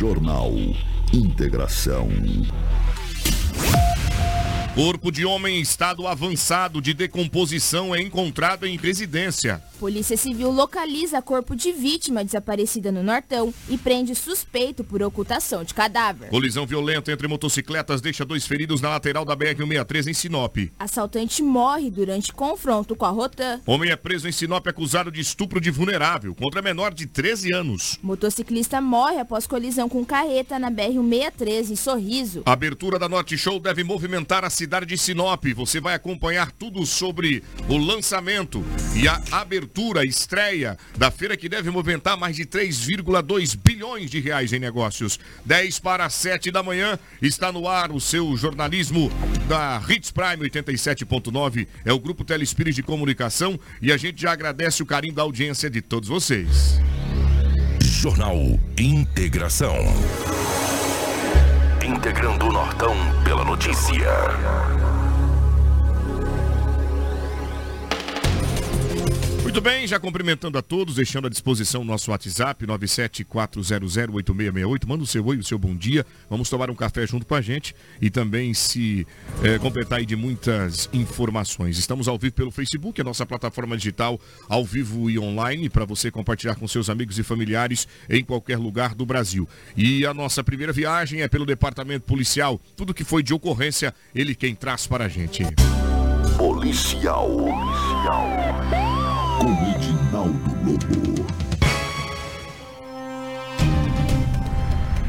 Jornal Integração. Corpo de homem em estado avançado de decomposição é encontrado em residência. Polícia Civil localiza corpo de vítima desaparecida no Nortão e prende suspeito por ocultação de cadáver. Colisão violenta entre motocicletas deixa dois feridos na lateral da BR-163 em Sinop. Assaltante morre durante confronto com a Rotan. Homem é preso em Sinop acusado de estupro de vulnerável contra menor de 13 anos. Motociclista morre após colisão com carreta na BR-163 em Sorriso. A abertura da Norte Show deve movimentar a cidade de Sinop. Você vai acompanhar tudo sobre o lançamento e a abertura, a estreia da feira que deve movimentar mais de 3,2 bilhões de reais em negócios. 10 para 7 da manhã está no ar o seu jornalismo da Hits Prime 87.9. É o grupo Telespires de Comunicação e a gente já agradece o carinho da audiência de todos vocês. Jornal Integração. Integrando o Nortão pela notícia. Muito bem, já cumprimentando a todos, deixando à disposição o nosso WhatsApp 974008668. Manda o seu oi, o seu bom dia. Vamos tomar um café junto com a gente e também se eh, completar aí de muitas informações. Estamos ao vivo pelo Facebook, a nossa plataforma digital ao vivo e online para você compartilhar com seus amigos e familiares em qualquer lugar do Brasil. E a nossa primeira viagem é pelo Departamento Policial. Tudo que foi de ocorrência, ele quem traz para a gente. Policial. Policial. Com Edinaldo Lobo.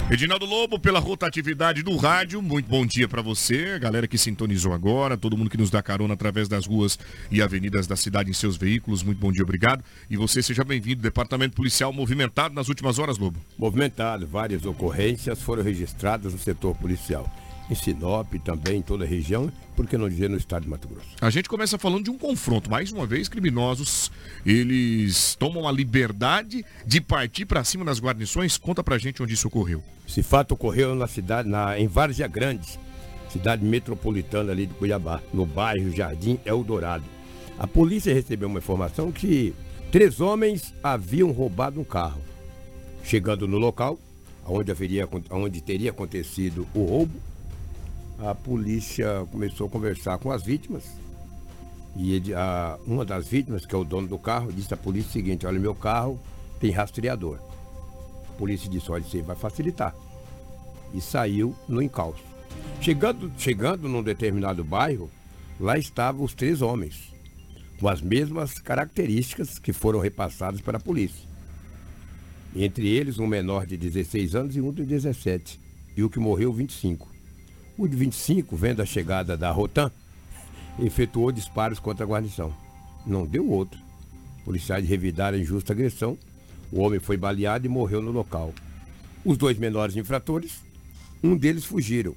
Edinaldo Lobo, pela rotatividade do rádio, muito bom dia para você, galera que sintonizou agora, todo mundo que nos dá carona através das ruas e avenidas da cidade em seus veículos, muito bom dia, obrigado. E você seja bem-vindo, Departamento Policial movimentado nas últimas horas, Lobo. Movimentado, várias ocorrências foram registradas no setor policial. Em Sinop, também em toda a região, por que não dizer no estado de Mato Grosso? A gente começa falando de um confronto. Mais uma vez, criminosos, eles tomam a liberdade de partir para cima das guarnições. Conta pra gente onde isso ocorreu. Esse fato ocorreu na cidade, na, em Várzea Grande, cidade metropolitana ali de Cuiabá, no bairro Jardim Eldorado. A polícia recebeu uma informação que três homens haviam roubado um carro. Chegando no local, onde, haveria, onde teria acontecido o roubo, a polícia começou a conversar com as vítimas. E ele, a, uma das vítimas, que é o dono do carro, disse à polícia o seguinte: Olha, meu carro tem rastreador. A polícia disse: Olha, isso aí vai facilitar. E saiu no encalço. Chegando, chegando num determinado bairro, lá estavam os três homens, com as mesmas características que foram repassadas para a polícia. Entre eles, um menor de 16 anos e um de 17, e o que morreu, 25. O de 25, vendo a chegada da Rotan, efetuou disparos contra a guarnição. Não deu outro. Policiais revidaram a injusta agressão. O homem foi baleado e morreu no local. Os dois menores infratores, um deles fugiram.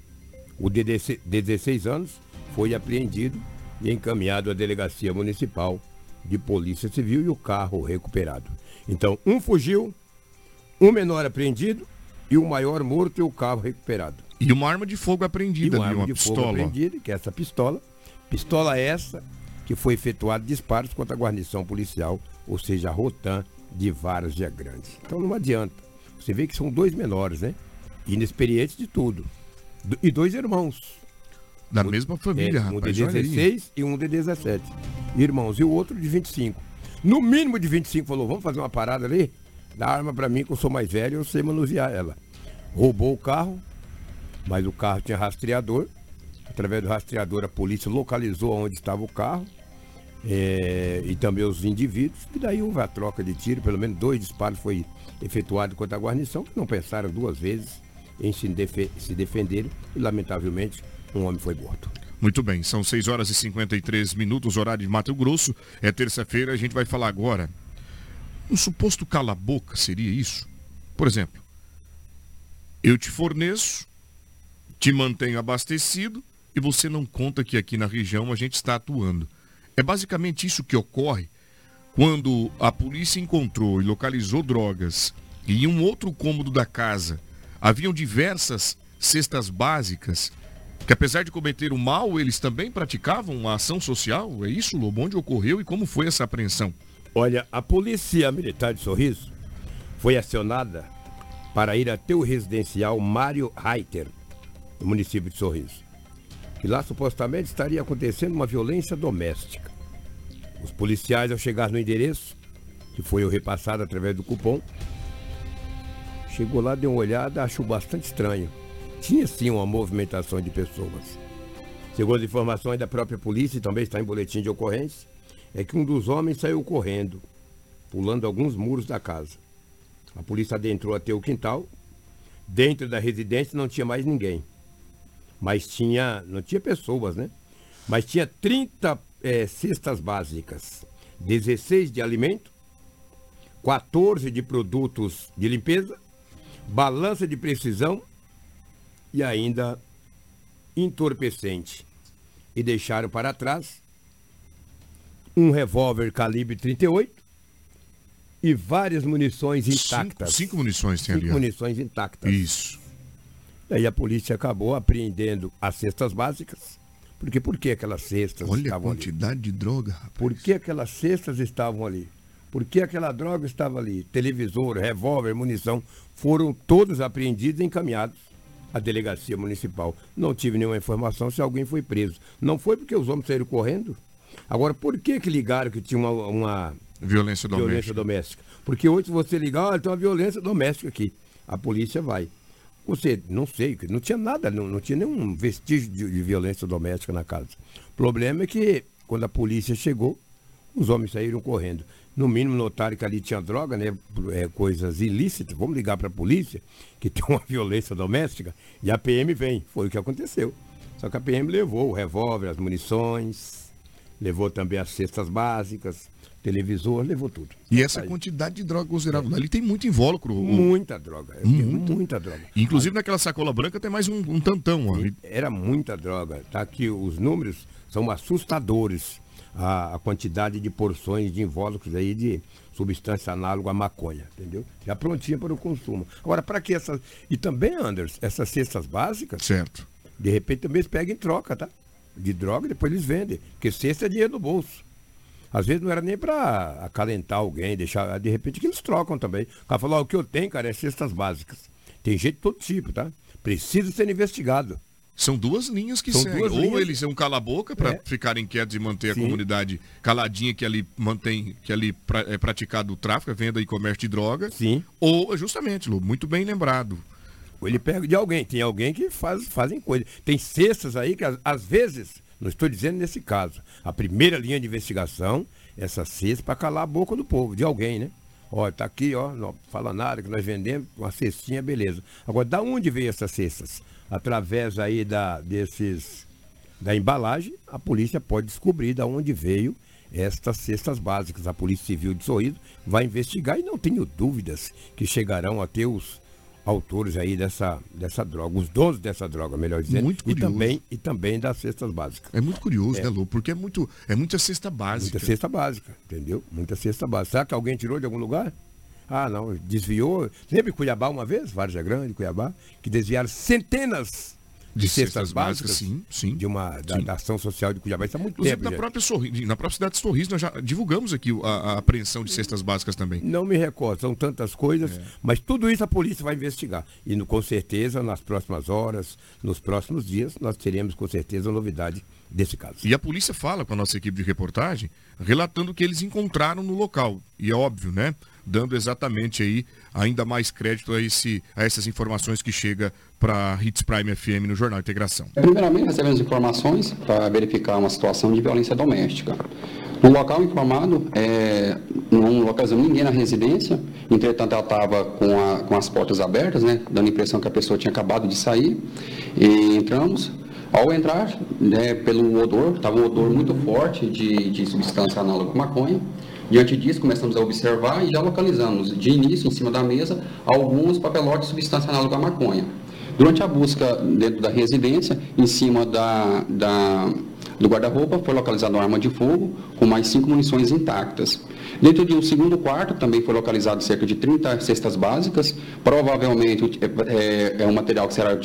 O de 16 anos foi apreendido e encaminhado à delegacia municipal de polícia civil e o carro recuperado. Então, um fugiu, um menor apreendido e o maior morto e o carro recuperado. E uma arma de fogo apreendida E uma ali, arma uma de fogo pistola. apreendida, que é essa pistola. Pistola essa que foi efetuado disparos contra a guarnição policial, ou seja, a Rotan de Várzea Grande. Então não adianta. Você vê que são dois menores, né? Inexperientes de tudo. Do- E dois irmãos. Da mesma família, É, um rapaz. de olha aí. 16 e um de 17. Irmãos. E o outro de 25. No mínimo de 25 falou, vamos fazer uma parada ali? Dá arma pra mim que eu sou mais velho, eu sei manusear ela. Roubou o carro, mas o carro tinha rastreador. Através do rastreador a polícia localizou onde estava o carro. é, e também os indivíduos. E daí houve a troca de tiro, pelo menos dois disparos foi efetuado contra a guarnição, que não pensaram duas vezes em se, defe- se. E lamentavelmente um homem foi morto. Muito bem, são 6 horas e 53 minutos, horário de Mato Grosso. É terça-feira, a gente vai falar agora. Um suposto cala-boca seria isso? Por exemplo, eu te forneço, te mantenho abastecido e você não conta que aqui na região a gente está atuando. É basicamente isso que ocorre quando a polícia encontrou e localizou drogas e em um outro cômodo da casa haviam diversas cestas básicas que apesar de cometer o mal, eles também praticavam uma ação social? É isso, Lobo? Onde ocorreu e como foi essa apreensão? Olha, a polícia militar de Sorriso foi acionada para ir até o residencial Mário Reiter, no município de Sorriso. E lá supostamente estaria acontecendo uma violência doméstica. Os policiais, ao chegar no endereço, que foi o repassado através do cupom, chegou lá, deu uma olhada, achou bastante estranho. Tinha sim uma movimentação de pessoas. Segundo as informações da própria polícia, e também está em boletim de ocorrência, é que um dos homens saiu correndo, pulando alguns muros da casa. A polícia adentrou até o quintal. Dentro da residência não tinha mais ninguém. Mas tinha, não tinha pessoas, né? Mas tinha 30 é, cestas básicas, 16 de alimento, 14 de produtos de limpeza, balança de precisão e ainda entorpecente. E deixaram para trás um revólver calibre 38 e várias munições intactas. Cinco, cinco munições tem cinco ali. munições intactas. Isso. Daí a polícia acabou apreendendo as cestas básicas. Porque por que aquelas cestas Olha a estavam ali? quantidade de droga, rapaz. Por que aquelas cestas estavam ali? Por que aquela droga estava ali? Televisor, revólver, munição, foram todos apreendidos e encaminhados à delegacia municipal. Não tive nenhuma informação se alguém foi preso. Não foi porque os homens saíram correndo? Agora, por que que ligaram que tinha uma, uma Violência doméstica. violência doméstica? Porque hoje se você ligar, olha, tem uma violência doméstica aqui. A polícia vai. Você, não sei, não tinha nada, não, não tinha nenhum vestígio de, de violência doméstica na casa. O problema é que, quando a polícia chegou, os homens saíram correndo. No mínimo notaram que ali tinha droga, né? É, coisas ilícitas. Vamos ligar para a polícia, que tem uma violência doméstica, e a PM vem. Foi o que aconteceu. Só que a PM levou o revólver, as munições, levou também as cestas básicas, televisor, levou tudo. E essa Aí, quantidade de droga considerável. Ali tem muito invólucro. Muita droga. Muito. Muita droga. Inclusive naquela sacola branca tem mais um, um tantão. ó. Era muita droga. Tá aqui, os números são assustadores. A, a quantidade de porções de invólucros aí de substância análoga à maconha, entendeu? Já prontinha para o consumo. Agora, para que essas. E também, Anders, essas cestas básicas, Certo. de repente também eles pegam em troca, tá? De droga e depois eles vendem. Porque cesta é dinheiro no bolso. Às vezes não era nem para acalentar alguém, deixar. De repente que eles trocam também. O cara falou, o que eu tenho, cara, é cestas básicas. Tem gente de todo tipo, tá? Precisa ser investigado. São duas linhas que São Ou linhas. eles são cala-boca para É. ficarem quietos e manter a Sim. comunidade caladinha que ali mantém, que ali pra- é praticado o tráfico, a venda e comércio de droga. Sim. Ou, justamente, Lu, muito bem lembrado. Ou ele pega de alguém. Tem alguém que faz, fazem coisa. Tem cestas aí que às, às vezes, não estou dizendo nesse caso, a primeira linha de investigação, essa cesta para calar a boca do povo, de alguém, né? Ó, tá aqui, ó, não fala nada que nós vendemos, uma cestinha, beleza. Agora, da onde veio essas cestas? Através aí da, desses, da embalagem, a polícia pode descobrir da onde veio estas cestas básicas. A Polícia Civil de Sorriso vai investigar e não tenho dúvidas que chegarão a ter os autores aí dessa, dessa droga, os donos dessa droga, melhor dizendo, Muito e curioso. também, e também das cestas básicas. É muito curioso, né, Lu? Porque é, muito, é muita cesta básica. Muita cesta básica, entendeu? Muita cesta básica. Será que alguém tirou de algum lugar? Ah, não, desviou. Lembra em Cuiabá uma vez, Várzea Grande, Cuiabá, que desviaram centenas de, cestas, básicas, sim, sim. de uma da, Sim. da ação social de Cuiabá. Isso há muito Inclusive, tempo. na gente. própria, Sorri- na própria cidade de Sorriso, nós já divulgamos aqui a, a apreensão de cestas básicas também. Não me recordo, são tantas coisas, mas tudo isso a polícia vai investigar. E no- com certeza, nas próximas horas, nos próximos dias, nós teremos com certeza novidade desse caso. E a polícia fala com a nossa equipe de reportagem, relatando o que eles encontraram no local. E é óbvio, né? Dando exatamente aí ainda mais crédito a, esse, a essas informações que chega para Hits Prime FM no Jornal Integração. Primeiramente, recebemos informações para verificar uma situação de violência doméstica. No local informado, é, não localizamos ninguém na residência, entretanto ela estava com, com as portas abertas, né, dando a impressão que a pessoa tinha acabado de sair, e entramos. Ao entrar, né, pelo odor, estava um odor muito forte de, de substância análoga à maconha. Diante disso, começamos a observar e já localizamos, de início, em cima da mesa, alguns papelotes de substância análoga à maconha. Durante a busca dentro da residência, em cima da, da- do guarda-roupa, foi localizada uma arma de fogo com mais cinco munições intactas. Dentro de um segundo quarto também foi localizado cerca de 30 cestas básicas, provavelmente é, é um material que será,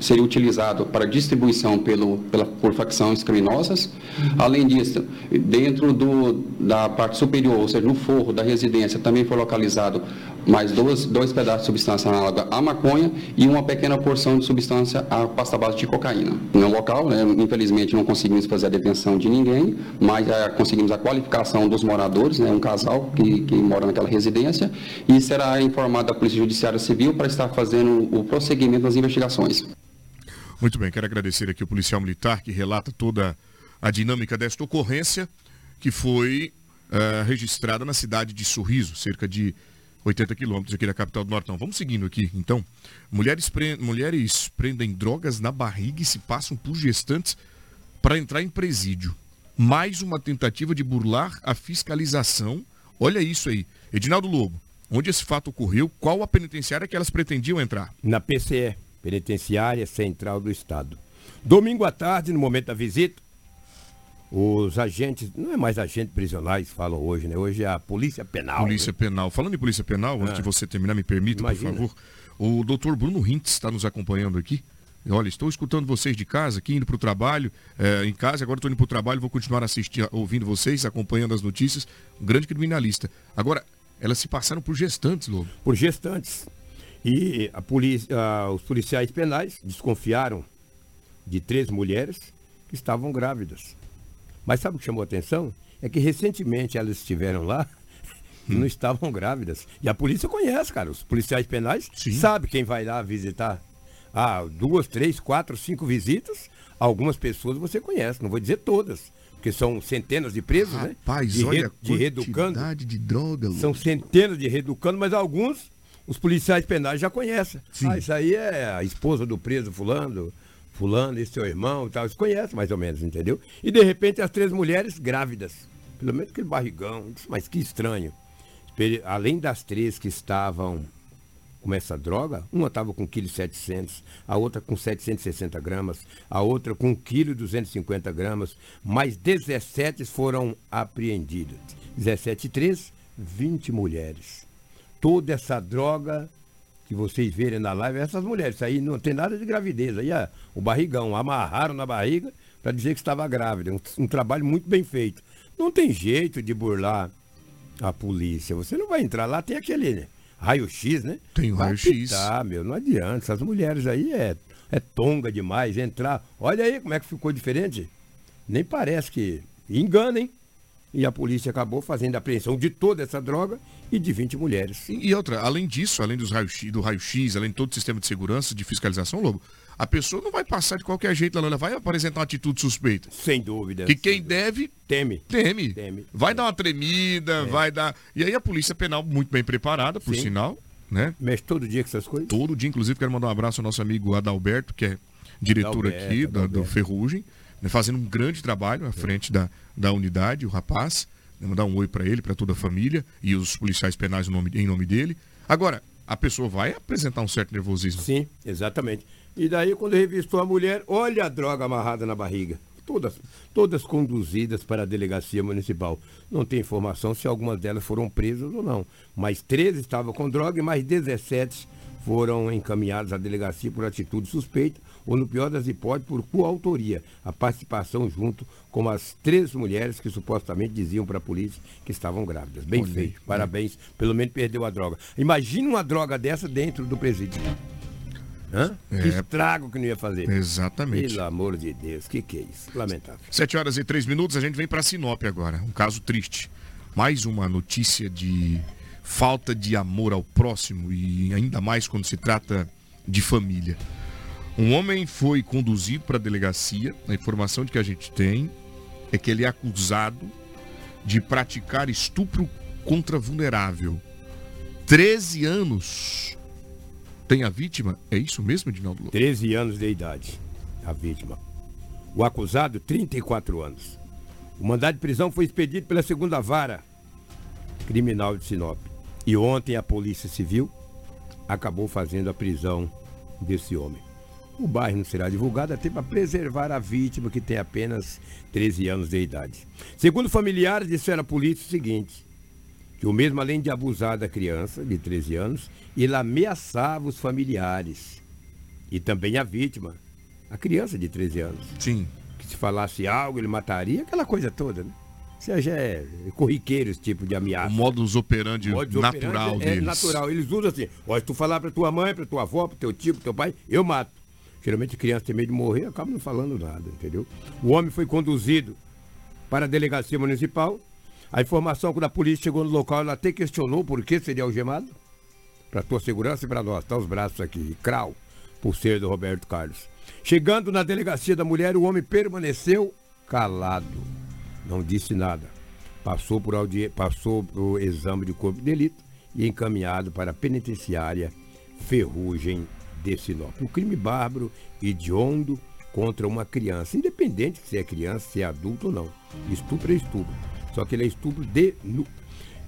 seria utilizado para distribuição pelo, pela, por facções criminosas. Uhum. Além disso, dentro do, da parte superior, ou seja, no forro da residência, também foi localizado mais dois, dois pedaços de substância análoga à maconha e uma pequena porção de substância à pasta base de cocaína. No local, né, infelizmente, não conseguimos fazer a detenção de ninguém, mas é, conseguimos a qualificação dos moradores, né, um casal que, que mora naquela residência, e será informado a Polícia Judiciária Civil para estar fazendo o prosseguimento das investigações. Muito bem, quero agradecer aqui o policial militar que relata toda a dinâmica desta ocorrência, que foi uh, registrada na cidade de Sorriso, cerca de 80 quilômetros aqui da capital do Nortão. Vamos seguindo aqui, então. Mulheres, pre... Mulheres prendem drogas na barriga e se passam por gestantes para entrar em presídio. Mais uma tentativa de burlar a fiscalização. Olha isso aí. Edinaldo Lobo, onde esse fato ocorreu, qual a penitenciária que elas pretendiam entrar? Na PCE, Penitenciária Central do Estado. Domingo à tarde, no momento da visita, os agentes, não é mais agentes prisionais, falam hoje, né? Hoje é a Polícia Penal. Polícia né? Penal. Falando em Polícia Penal, ah. antes de você terminar, me permita, Imagina. por favor. O doutor Bruno Rintz está nos acompanhando aqui. Olha, estou escutando vocês de casa, aqui indo para o trabalho, é, em casa, agora estou indo para o trabalho, vou continuar assistindo, ouvindo vocês, acompanhando as notícias. Um grande criminalista. Agora, elas se passaram por gestantes, Lobo. Por gestantes. E a polícia, os policiais penais desconfiaram de três mulheres que estavam grávidas. Mas sabe o que chamou a atenção? É que recentemente elas estiveram lá e hum. não estavam grávidas. E a polícia conhece, cara. Os policiais penais sabem quem vai lá visitar. Ah, duas, três, quatro, cinco visitas. Algumas pessoas você conhece, não vou dizer todas. Porque são centenas de presos, Rapaz, né? Rapaz, de, olha de reeducando. de droga, São centenas de reeducando, mas alguns os policiais penais já conhecem. Sim. Ah, isso aí é a esposa do preso fulano, fulano, esse seu irmão e tal, eles conhecem mais ou menos, entendeu? E de repente as três mulheres grávidas, pelo menos aquele barrigão, mas que estranho. Além das três que estavam com essa droga, uma estava com 1,7 kg, a outra com 760 gramas, a outra com 1,250 kg gramas, mais 17 foram apreendidas. 17 e 3, 20 mulheres. Toda essa droga que vocês verem na live, essas mulheres, aí não tem nada de gravidez, aí é o barrigão, amarraram na barriga para dizer que estava grávida, um, um, trabalho muito bem feito. Não tem jeito de burlar a polícia, você não vai entrar lá, tem aquele né, raio-x, né? Tem raio-x. Tá, meu, não adianta, essas mulheres aí é, é tonga demais, entrar, olha aí como é que ficou diferente, nem parece que, engana, hein? E a polícia acabou fazendo a apreensão de toda essa droga e de 20 mulheres. E, e outra, além disso, além dos raio do raio-x, além de todo o sistema de segurança, de fiscalização, Lobo, a pessoa não vai passar de qualquer jeito, ela vai apresentar uma atitude suspeita. Sem dúvida. Que quem deve. Teme. Teme. Teme. Vai dar uma tremida, é. vai dar. E aí a polícia penal, muito bem preparada, por Sim. sinal. Né? Mexe todo dia com essas coisas? Todo dia, inclusive, quero mandar um abraço ao nosso amigo Adalberto, que é diretor Adalberto, aqui da, do Ferrugem, fazendo um grande trabalho à frente da, da unidade, o rapaz. Né, mandar um oi para ele, para toda a família e os policiais penais em nome, em nome dele. Agora, a pessoa vai apresentar um certo nervosismo. Sim, exatamente. E daí, quando revistou a mulher, olha a droga amarrada na barriga. Todas, todas conduzidas para a delegacia municipal. Não tem informação se algumas delas foram presas ou não. Mas 13 estavam com droga e mais 17 foram encaminhados à delegacia por atitude suspeita ou, no pior das hipóteses, por coautoria, a participação junto com as três mulheres que supostamente diziam para a polícia que estavam grávidas. Bem feito, parabéns, pelo menos perdeu a droga. Imagina uma droga dessa dentro do presídio. Hã? É. Que estrago que não ia fazer. Exatamente. Pelo amor de Deus, que que é isso? Lamentável. Sete horas e três minutos, a gente vem para Sinop agora. Um caso triste. Mais uma notícia de falta de amor ao próximo e ainda mais quando se trata de família. Um homem foi conduzido para a delegacia. A informação de que a gente tem é que ele é acusado de praticar estupro contra vulnerável. 13 anos tem a vítima? É isso mesmo, Edinaldo Lopes? 13 anos de idade, a vítima. O acusado, 34 anos. O mandado de prisão foi expedido pela segunda vara criminal de Sinop. E ontem a Polícia Civil acabou fazendo a prisão desse homem. O bairro não será divulgado até para preservar a vítima, que tem apenas 13 anos de idade. Segundo familiares, disseram à polícia o seguinte: que o mesmo, além de abusar da criança de 13 anos, ele ameaçava os familiares e também a vítima, a criança de 13 anos. Sim. Que se falasse algo, ele mataria, aquela coisa toda, né? Isso já é corriqueiro esse tipo de ameaça. O modus operandi Modus natural operandi é, deles. É natural. Eles usam assim, ó, se tu falar pra tua mãe, pra tua avó, pro teu tio, pro teu pai, eu mato. Geralmente criança tem medo de morrer, acaba não falando nada, entendeu? O homem foi conduzido para a delegacia municipal. A informação quando a polícia chegou no local, ela até questionou por que seria algemado. Para tua segurança e para nós, tá os braços aqui, crau, pulseira do Roberto Carlos. Chegando na delegacia da mulher, o homem permaneceu calado. Não disse nada. Passou por, audi... Passou por exame de corpo de delito e encaminhado para a penitenciária Ferrugem de Sinop. Um crime bárbaro, hediondo contra uma criança, independente se é criança, se é adulto ou não. Estupro é estupro. Só que ele é estupro de,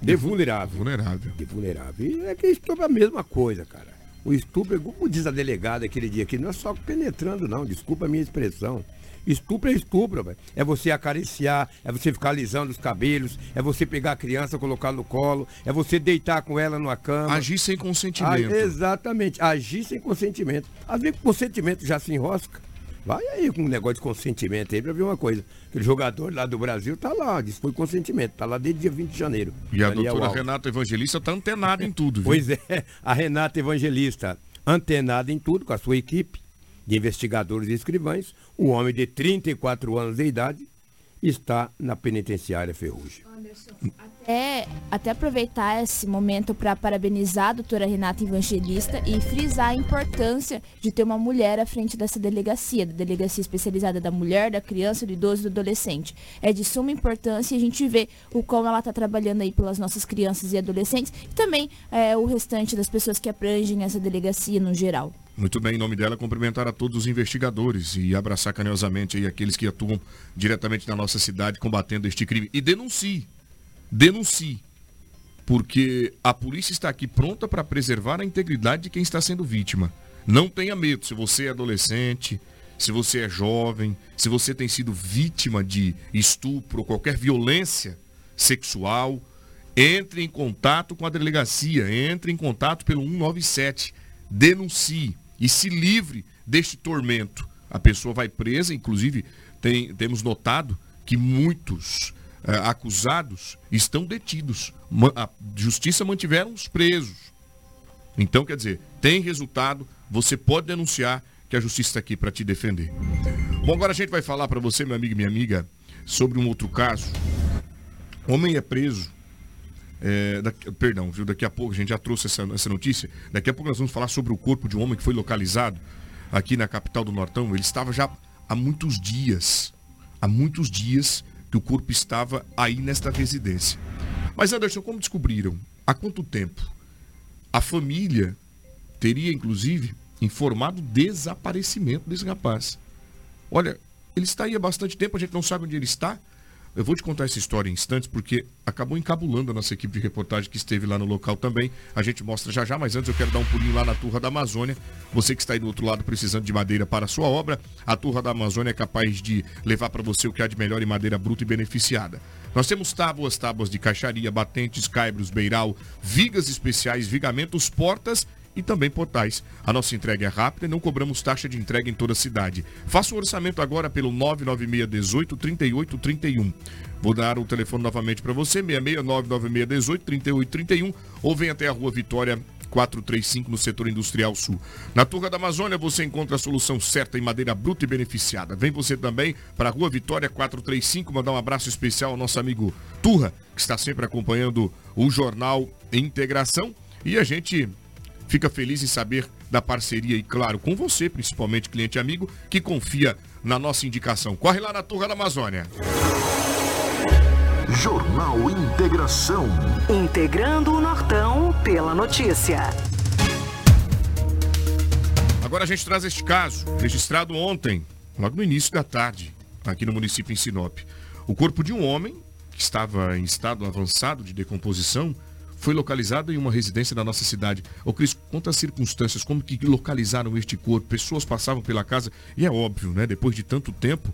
de vulnerável. Vulnerável. De vulnerável. E é que estupro é a mesma coisa, cara. O estupro, como diz a delegada aquele dia aqui, não é só penetrando, não. Desculpa a minha expressão. Estupro é estupro, véio. é você acariciar, é você ficar alisando os cabelos, é você pegar a criança, colocar no colo, é você deitar com ela numa cama. Agir sem consentimento. Ah, exatamente, agir sem consentimento. Às vezes o consentimento já se enrosca. Vai aí com um negócio de consentimento aí pra ver uma coisa. Aquele jogador lá do Brasil tá lá, disse foi consentimento, tá lá desde dia 20 de janeiro. E a Daniel doutora Alves. Renata Evangelista tá antenada em tudo, viu? Pois é, a Renata Evangelista antenada em tudo com a sua equipe de investigadores e escrivães, o homem de 34 anos de idade está na penitenciária Ferrugem. Anderson, até, até aproveitar esse momento para parabenizar a doutora Renata Evangelista e frisar a importância de ter uma mulher à frente dessa delegacia, da delegacia especializada da mulher, da criança, do idoso e do adolescente. É de suma importância e a gente vê o como ela está trabalhando aí pelas nossas crianças e adolescentes e também é, o restante das pessoas que abrangem essa delegacia no geral. Muito bem, em nome dela, cumprimentar a todos os investigadores e abraçar carinhosamente aí aqueles que atuam diretamente na nossa cidade combatendo este crime. E denuncie, denuncie, porque a polícia está aqui pronta para preservar a integridade de quem está sendo vítima. Não tenha medo, se você é adolescente, se você é jovem, se você tem sido vítima de estupro ou qualquer violência sexual, entre em contato com a delegacia, entre em contato pelo 197, denuncie e se livre deste tormento. A pessoa vai presa, inclusive tem, temos notado que muitos eh, acusados estão detidos. A justiça mantiveram os presos. Então, quer dizer, tem resultado, você pode denunciar que a justiça está aqui para te defender. Bom, agora a gente vai falar para você, meu amigo e minha amiga, sobre um outro caso. Homem é preso é, perdão, viu? Daqui a pouco a gente já trouxe essa, essa notícia. Daqui a pouco nós vamos falar sobre o corpo de um homem que foi localizado aqui na capital do Nortão. Ele estava já há muitos dias, há muitos dias que o corpo estava aí nesta residência. Mas Anderson, como descobriram? Há quanto tempo? A família teria, inclusive, informado o desaparecimento desse rapaz. Olha, ele está aí há bastante tempo, a gente não sabe onde ele está. Eu vou te contar essa história em instantes, porque acabou encabulando a nossa equipe de reportagem que esteve lá no local também. A gente mostra já já, mas antes eu quero dar um pulinho lá na Turra da Amazônia. Você que está aí do outro lado precisando de madeira para a sua obra, a Turra da Amazônia é capaz de levar para você o que há de melhor em madeira bruta e beneficiada. Nós temos tábuas, tábuas de caixaria, batentes, caibros, beiral, vigas especiais, vigamentos, portas e também portais. A nossa entrega é rápida e não cobramos taxa de entrega em toda a cidade. Faça o orçamento agora pelo 996 18 38 31. Vou dar o telefone novamente para você, 66996 18 38 31 ou vem até a Rua Vitória 435 no setor industrial sul. Na Turra da Amazônia você encontra a solução certa em madeira bruta e beneficiada. Vem você também para a Rua Vitória 435 mandar um abraço especial ao nosso amigo Turra, que está sempre acompanhando o jornal Integração. E a gente fica feliz em saber da parceria e, claro, com você, principalmente cliente amigo, que confia na nossa indicação. Corre lá na Turra da Amazônia. Jornal Integração. Integrando o Nortão pela notícia. Agora a gente traz este caso, registrado ontem, logo no início da tarde, aqui no município em Sinop. O corpo de um homem que estava em estado avançado de decomposição foi localizado em uma residência da nossa cidade. Ô Cris, quantas circunstâncias, como que localizaram este corpo? Pessoas passavam pela casa e é óbvio, né? Depois de tanto tempo,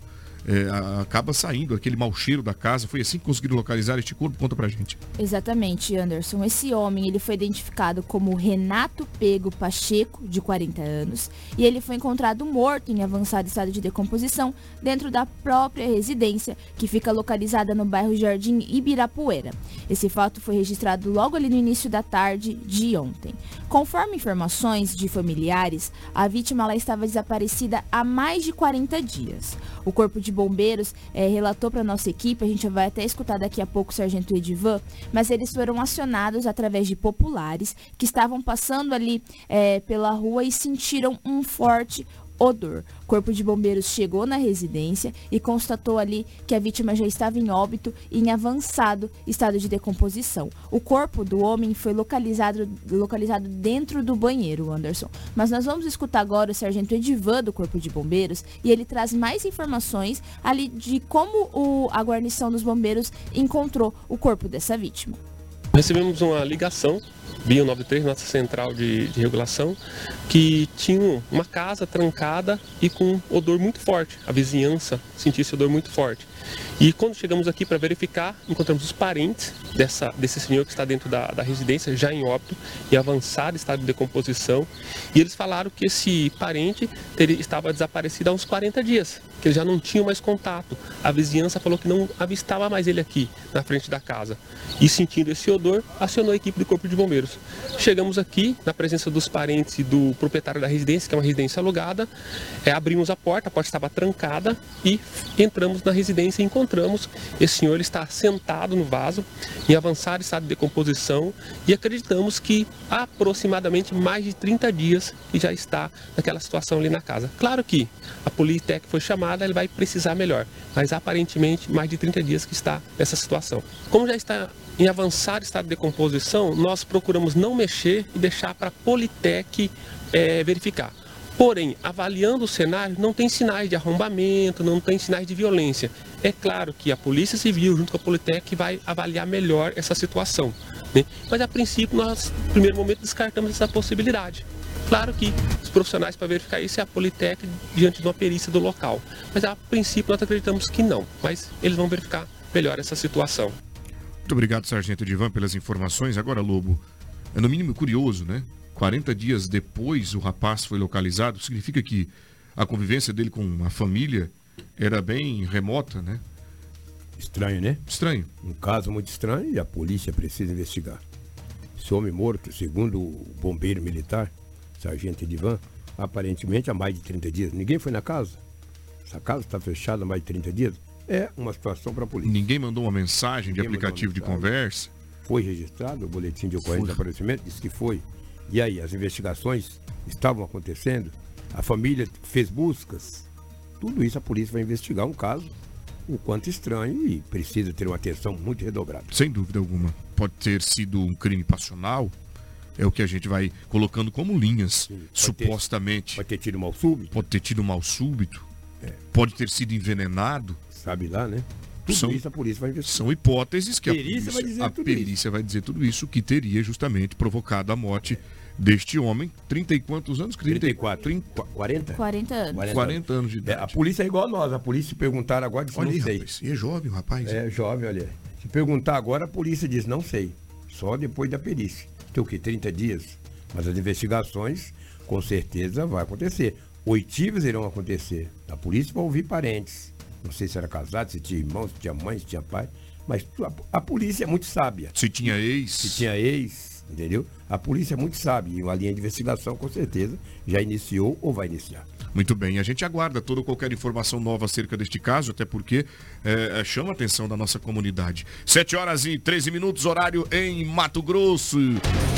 é, acaba saindo aquele mau cheiro da casa. Foi assim que conseguiram localizar este corpo? Conta pra gente. Exatamente, Anderson. Esse homem ele foi identificado como Renato Pego Pacheco, de 40 anos, e ele foi encontrado morto em avançado estado de decomposição dentro da própria residência, que fica localizada no bairro Jardim Ibirapuera. Esse fato foi registrado logo ali no início da tarde de ontem. Conforme informações de familiares, a vítima lá estava desaparecida há mais de 40 dias. O Corpo de Bombeiros é, relatou para nossa equipe, a gente vai até escutar daqui a pouco o Sargento Edivan, mas eles foram acionados através de populares que estavam passando ali é, pela rua e sentiram um forte odor. O Corpo de Bombeiros chegou na residência e constatou ali que a vítima já estava em óbito e em avançado estado de decomposição. O corpo do homem foi localizado, localizado dentro do banheiro, Anderson. Mas nós vamos escutar agora o sargento Edivan do Corpo de Bombeiros e ele traz mais informações ali de como o, a guarnição dos bombeiros encontrou o corpo dessa vítima. Recebemos uma ligação BIO 93, nossa central de, de, regulação, que tinha uma casa trancada e com odor muito forte. A vizinhança sentia esse odor muito forte. E quando chegamos aqui para verificar, encontramos os parentes dessa, desse senhor que está dentro da, da residência, já em óbito, em avançado estado de decomposição. E eles falaram que esse parente teria, estava desaparecido há uns 40 dias, que eles já não tinham mais contato. A vizinhança falou que não avistava mais ele aqui, na frente da casa. E sentindo esse odor, acionou a equipe do Corpo de Bombeiros. Chegamos aqui, na presença dos parentes e do proprietário da residência, que é uma residência alugada, é, abrimos a porta, a porta estava trancada e entramos na residência encontramos esse senhor está sentado no vaso, em avançado estado de decomposição, e acreditamos que aproximadamente mais de 30 dias que já está naquela situação ali na casa. Claro que a Politec foi chamada, ele vai precisar melhor, mas aparentemente mais de 30 dias que está nessa situação. Como já está em avançado estado de decomposição, nós procuramos não mexer e deixar para a Politec é, verificar. Porém, avaliando o cenário, não tem sinais de arrombamento, não tem sinais de violência. É claro que a Polícia Civil, junto com a Politec, vai avaliar melhor essa situação. Né? Mas, a princípio, nós, no primeiro momento, descartamos essa possibilidade. Claro que os profissionais para verificar isso é a Politec diante de uma perícia do local. Mas, a princípio, nós acreditamos que não. Mas eles vão verificar melhor essa situação. Muito obrigado, Sargento Divan, pelas informações. Agora, Lobo, é no mínimo curioso, né? 40 dias depois o rapaz foi localizado, significa que a convivência dele com a família era bem remota, né? Estranho, né? Estranho. Um caso muito estranho e a polícia precisa investigar. Esse homem morto, segundo o bombeiro militar, sargento Edivan, aparentemente há mais de 30 dias. Ninguém foi na casa? Essa casa está fechada há mais de 30 dias? É uma situação para a polícia. Ninguém mandou uma mensagem Ninguém de aplicativo mensagem. de conversa? Foi registrado o boletim de ocorrência de aparecimento? Disse que foi. E aí, as investigações estavam acontecendo? A família fez buscas? Tudo isso a polícia vai investigar um caso o quanto estranho e precisa ter uma atenção muito redobrada. Sem dúvida alguma. Pode ter sido um crime passional, é o que a gente vai colocando como linhas, Sim, pode supostamente. Ter, pode ter tido mal súbito. Pode ter tido mal súbito. É. Pode ter sido envenenado. Sabe lá, né? Tudo são, isso a polícia vai investigar. São hipóteses que perícia a, polícia, a perícia isso. vai dizer tudo isso, que teria justamente provocado a morte é deste homem, 30 e quantos anos? 34. 30, 40? 40 anos. 40, 40 anos de idade. É, a polícia é igual a nós, a polícia perguntar agora disse, olha não aí, sei. Rapaz, e é jovem o rapaz. É jovem, olha. Se perguntar agora, a polícia diz, não sei. Só depois da perícia. Tem o quê? 30 dias? Mas as investigações, com certeza, vai acontecer. Oitivas irão acontecer. A polícia vai ouvir parentes. Não sei se era casado, se tinha irmão, se tinha mãe, se tinha pai. Mas a, a polícia é muito sábia. Se tinha ex. Se tinha ex entendeu? A polícia é muito sabe e uma linha de investigação com certeza já iniciou ou vai iniciar. Muito bem, a gente aguarda toda qualquer informação nova acerca deste caso, até porque é, é chama a atenção da nossa comunidade. 7 horas e 13 minutos, horário em Mato Grosso.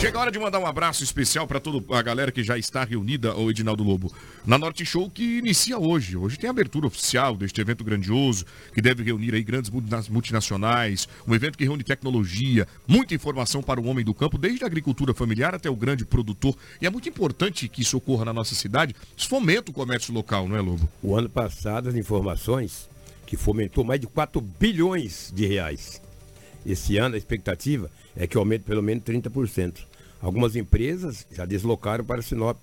Chega a hora de mandar um abraço especial para toda a galera que já está reunida, o Edinaldo Lobo, na Norte Show que inicia hoje. Hoje tem a abertura oficial deste evento grandioso, que deve reunir aí grandes multinacionais, um evento que reúne tecnologia, muita informação para o homem do campo, desde a agricultura familiar até o grande produtor. E é muito importante que isso ocorra na nossa cidade, fomenta o comércio local, não é, Lobo? O ano passado, as informações que fomentou mais de 4 bilhões de reais. Esse ano, a expectativa é que aumente pelo menos 30%. Algumas empresas já deslocaram para Sinop.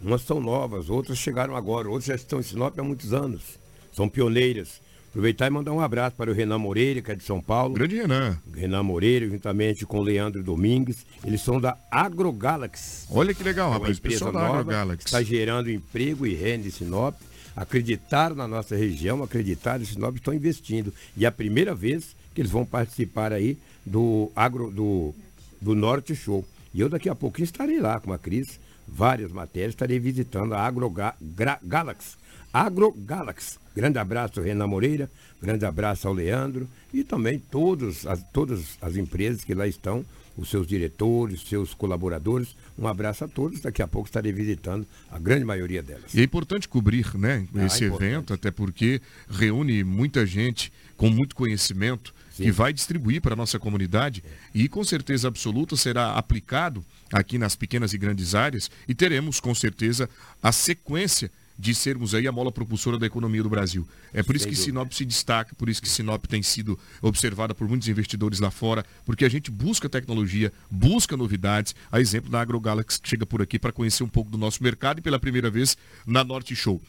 Umas são novas, outras chegaram agora, outras já estão em Sinop há muitos anos. São pioneiras. Aproveitar e mandar um abraço para o Renan Moreira, que é de São Paulo. Grande Renan. Renan Moreira, juntamente com o Leandro Domingues. Eles são da AgroGalaxy. Olha que legal, É uma rapaz. empresa Pessoal da AgroGalaxy. Está gerando emprego e renda em Sinop. Acreditaram na nossa região, acreditaram em Sinop, estão investindo. E é a primeira vez que eles vão participar aí do agro do, do Norte Show. E eu daqui a pouquinho estarei lá com a Cris, várias matérias, estarei visitando a AgroGalaxy. AgroGalaxy. Grande abraço ao Renan Moreira, grande abraço ao Leandro e também todos as, todas as empresas que lá estão, os seus diretores, seus colaboradores. Um abraço a todos. Daqui a pouco estarei visitando a grande maioria delas. E é importante cobrir né, Ah, esse importante. evento, até porque reúne muita gente com muito conhecimento que vai distribuir para a nossa comunidade e com certeza absoluta será aplicado aqui nas pequenas e grandes áreas e teremos com certeza a sequência de sermos aí a mola propulsora da economia do Brasil. É por isso que. Sinop se destaca, por isso que Sinop tem sido observada por muitos investidores lá fora, porque a gente busca tecnologia, busca novidades. A exemplo da AgroGalaxy que chega por aqui para conhecer um pouco do nosso mercado e pela primeira vez na Norte Show.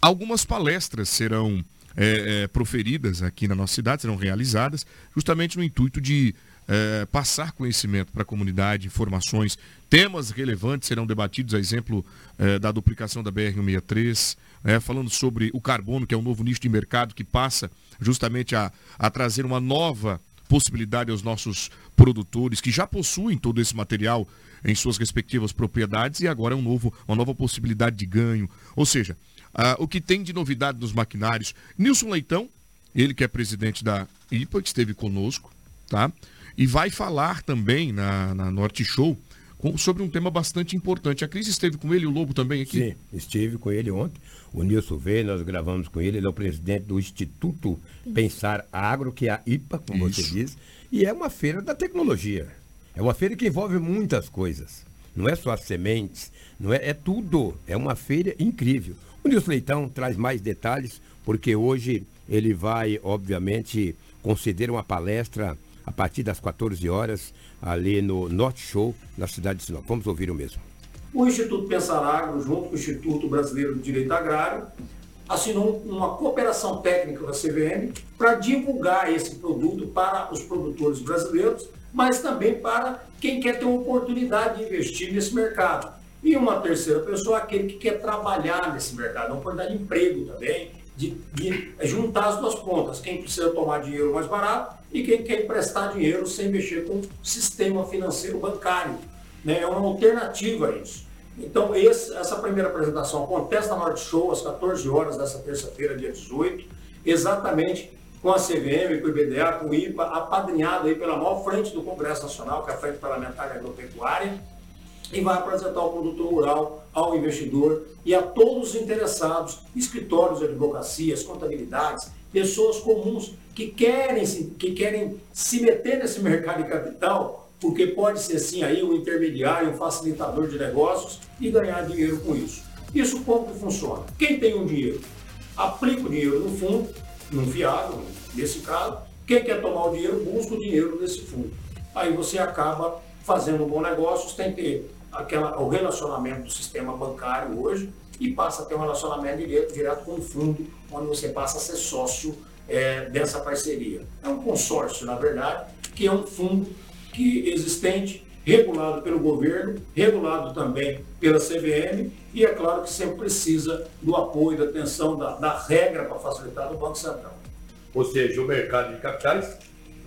Algumas palestras serão é, é, proferidas aqui na nossa cidade, serão realizadas, justamente no intuito de é, passar conhecimento para a comunidade, informações, temas relevantes serão debatidos, a exemplo é, da duplicação da BR-163, né, falando sobre o carbono, que é um novo nicho de mercado que passa justamente a, a trazer uma nova possibilidade aos nossos produtores que já possuem todo esse material em suas respectivas propriedades e agora é um novo, uma nova possibilidade de ganho. Ou seja, o que tem de novidade nos maquinários. Nilson Leitão, ele que é presidente da IPA, que esteve conosco, tá? E vai falar também na, na Norte Show com- sobre um tema bastante importante. A Cris esteve com ele, o Lobo também aqui. Sim, estive com ele ontem. O Nilson veio, nós gravamos com ele. Ele é o presidente do Instituto Pensar Agro, que é a IPA, como você Isso. diz. E é uma feira da tecnologia. É uma feira que envolve muitas coisas. Não é só as sementes, não é, é tudo. É uma feira incrível. O Nilson Leitão traz mais detalhes, porque hoje ele vai, obviamente, conceder uma palestra a partir das 14 horas ali no Norte Show, na cidade de Sinop. Vamos ouvir o mesmo. O Instituto Pensar Agro, junto com o Instituto Brasileiro de Direito Agrário, assinou uma cooperação técnica com a CVM para divulgar esse produto para os produtores brasileiros, mas também para quem quer ter uma oportunidade de investir nesse mercado. E uma terceira pessoa, aquele que quer trabalhar nesse mercado, uma oportunidade de emprego também, de, de juntar as duas pontas, quem precisa tomar dinheiro mais barato e quem quer emprestar dinheiro sem mexer com o sistema financeiro bancário. né? É uma alternativa a isso. Então, esse- essa primeira apresentação acontece na Norte Show, às 14 horas dessa terça-feira, dia 18, exatamente com a CVM, com o IBDA, com o IPA, apadrinhado aí pela maior frente do Congresso Nacional, que é a Frente Parlamentar Agropecuária, e vai apresentar o produto rural ao investidor e a todos os interessados, escritórios de advocacias, contabilidades, pessoas comuns que querem que querem se meter nesse mercado de capital, porque pode ser sim aí um intermediário, um facilitador de negócios e ganhar dinheiro com isso. Isso como que funciona? Quem tem um dinheiro, aplica o dinheiro no fundo, num fiado, nesse caso, quem quer tomar o dinheiro, busca o dinheiro desse fundo. Aí você acaba fazendo um bom negócio, tem que aquela, o relacionamento do sistema bancário hoje e passa a ter um relacionamento direto, direto com o fundo, onde você passa a ser sócio eh, dessa parceria. É um consórcio, na verdade, que é um fundo que existente, regulado pelo governo, regulado também pela CVM e é claro que sempre precisa do apoio, da atenção, da, da regra para facilitar do Banco Central. Ou seja, o mercado de capitais,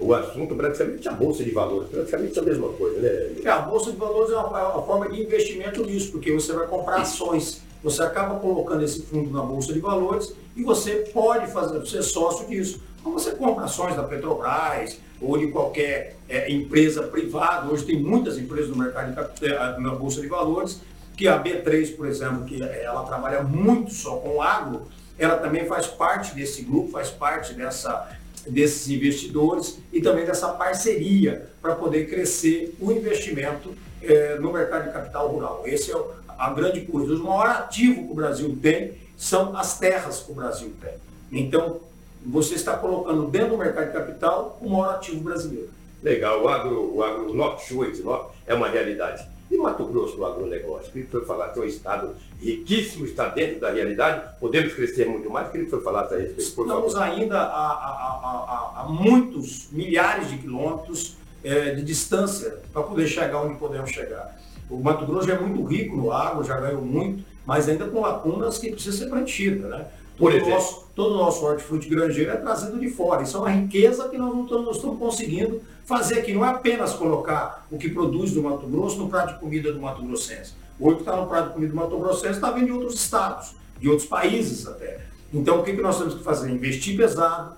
o assunto praticamente a bolsa de valores, praticamente a mesma coisa, né? É, a Bolsa de Valores é uma, é uma forma de investimento nisso, porque você vai comprar ações, você acaba colocando esse fundo na Bolsa de Valores e você pode fazer, ser sócio disso. Então você compra ações da Petrobras ou de qualquer é, empresa privada, hoje tem muitas empresas no mercado de capital, na Bolsa de Valores, que a B3, por exemplo, que ela trabalha muito só com agro, ela também faz parte desse grupo, faz parte dessa, desses investidores e também dessa parceria para poder crescer o investimento eh, no mercado de capital rural. Esse é o- a grande coisa. O maior ativo que o Brasil tem são as terras que o Brasil tem. Então, você está colocando dentro do mercado de capital o maior ativo brasileiro. Legal, o agro, o agro Norte Show em Sinop é uma realidade. E Mato Grosso no agronegócio? Que o senhor falasse, é um estado riquíssimo, está dentro da realidade, podemos crescer muito mais. Que o senhor falasse a respeito, Estamos ainda a, a- a- a- muitos, milhares de quilômetros eh, de distância para poder chegar onde podemos chegar. O Mato Grosso já é muito rico no agro, já ganhou muito, mas ainda com lacunas que precisam ser preenchidas. Né? Por Todo o exemplo? nosso, todo o nosso hortifruti granjeiro é trazido de fora. Isso é uma riqueza que nós não estamos, não estamos conseguindo fazer aqui. Não é apenas colocar o que produz do Mato Grosso no prato de comida do Mato Grossense. Que está no prato de comida do Mato Grossense está vindo de outros estados, de outros países até. Então o que, que nós temos que fazer? Investir pesado.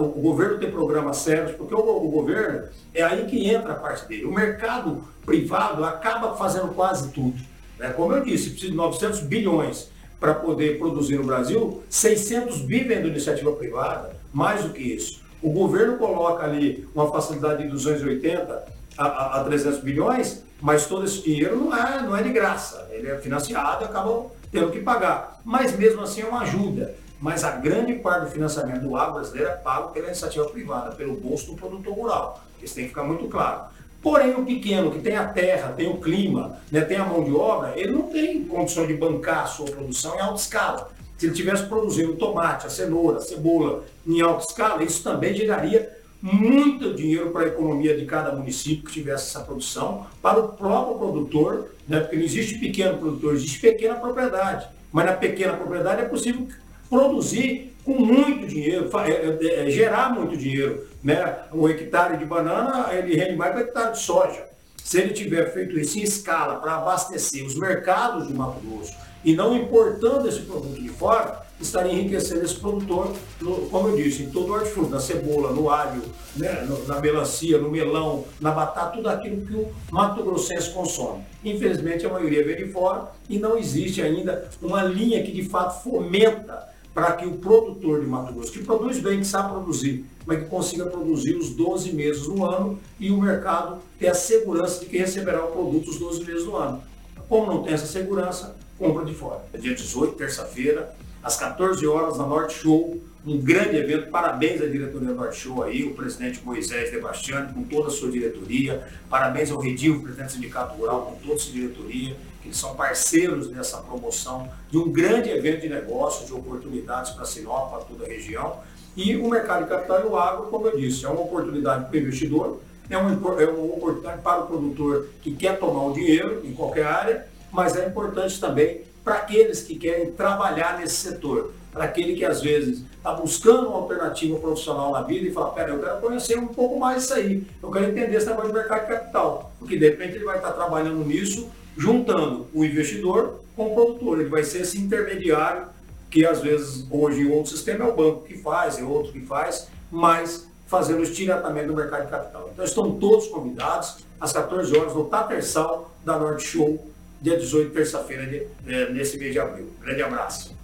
O governo tem programas sérios, porque o, o governo é aí que entra a parte dele. O mercado privado acaba fazendo quase tudo. né? Como eu disse, precisa de 900 bilhões para poder produzir no Brasil, 600 bi vem da iniciativa privada, mais do que isso. O governo coloca ali uma facilidade de 280 a, a, a 300 bilhões, mas todo esse dinheiro não é, não é de graça. Ele é financiado e acabam tendo que pagar. Mas mesmo assim é uma ajuda. Mas a grande parte do financiamento do agro brasileiro é pago pela iniciativa privada, pelo bolso do produtor rural. Isso tem que ficar muito claro. Porém, o pequeno, que tem a terra, tem o clima, né, tem a mão de obra, ele não tem condição de bancar a sua produção em alta escala. Se ele tivesse produzindo tomate, a cenoura, a cebola em alta escala, isso também geraria muito dinheiro para a economia de cada município que tivesse essa produção, para o próprio produtor, né, porque não existe pequeno produtor, existe pequena propriedade. Mas na pequena propriedade é possível produzir com muito dinheiro, é, é, é, gerar muito dinheiro. Né? Um hectare de banana, ele rende mais que um hectare de soja. Se ele tiver feito isso em escala para abastecer os mercados de Mato Grosso e não importando esse produto de fora, estaria enriquecendo esse produtor, no- como eu disse, em todo o hortifruti, na cebola, no alho, né, no- na melancia, no melão, na batata, tudo aquilo que o Mato Grossense consome. Infelizmente, a maioria vem de fora e não existe ainda uma linha que de fato fomenta para que o produtor de Mato Grosso, que produz bem, que sabe produzir, mas que consiga produzir os 12 meses do ano e o mercado ter a segurança de que receberá o produto os 12 meses do ano. Como não tem essa segurança, compra de fora. É dia 18, terça-feira, às 14 horas, na Norte Show, um grande evento. Parabéns à diretoria Norte Show aí, o presidente Moisés Debastiani, com toda a sua diretoria. Parabéns ao Redil, presidente do Sindicato Rural, com toda a sua diretoria, que são parceiros nessa promoção de um grande evento de negócios, de oportunidades para Sinop, para toda a região. E o mercado de capital e o agro, como eu disse, é uma oportunidade para o investidor, é uma, é uma oportunidade para o produtor que quer tomar o dinheiro em qualquer área, mas é importante também para aqueles que querem trabalhar nesse setor, para aquele que às vezes está buscando uma alternativa profissional na vida e fala, pera, eu quero conhecer um pouco mais isso aí, eu quero entender esse negócio de mercado de capital, porque de repente ele vai estar trabalhando nisso, juntando o investidor com o produtor, ele vai ser esse intermediário que às vezes hoje em outro sistema é o banco que faz, é outro que faz, mas fazendo isso diretamente no mercado de capital. Então estão todos convidados às 14 horas no Tatersal da Norte Show, dia 18, terça-feira, eh, nesse mês de abril. Grande abraço.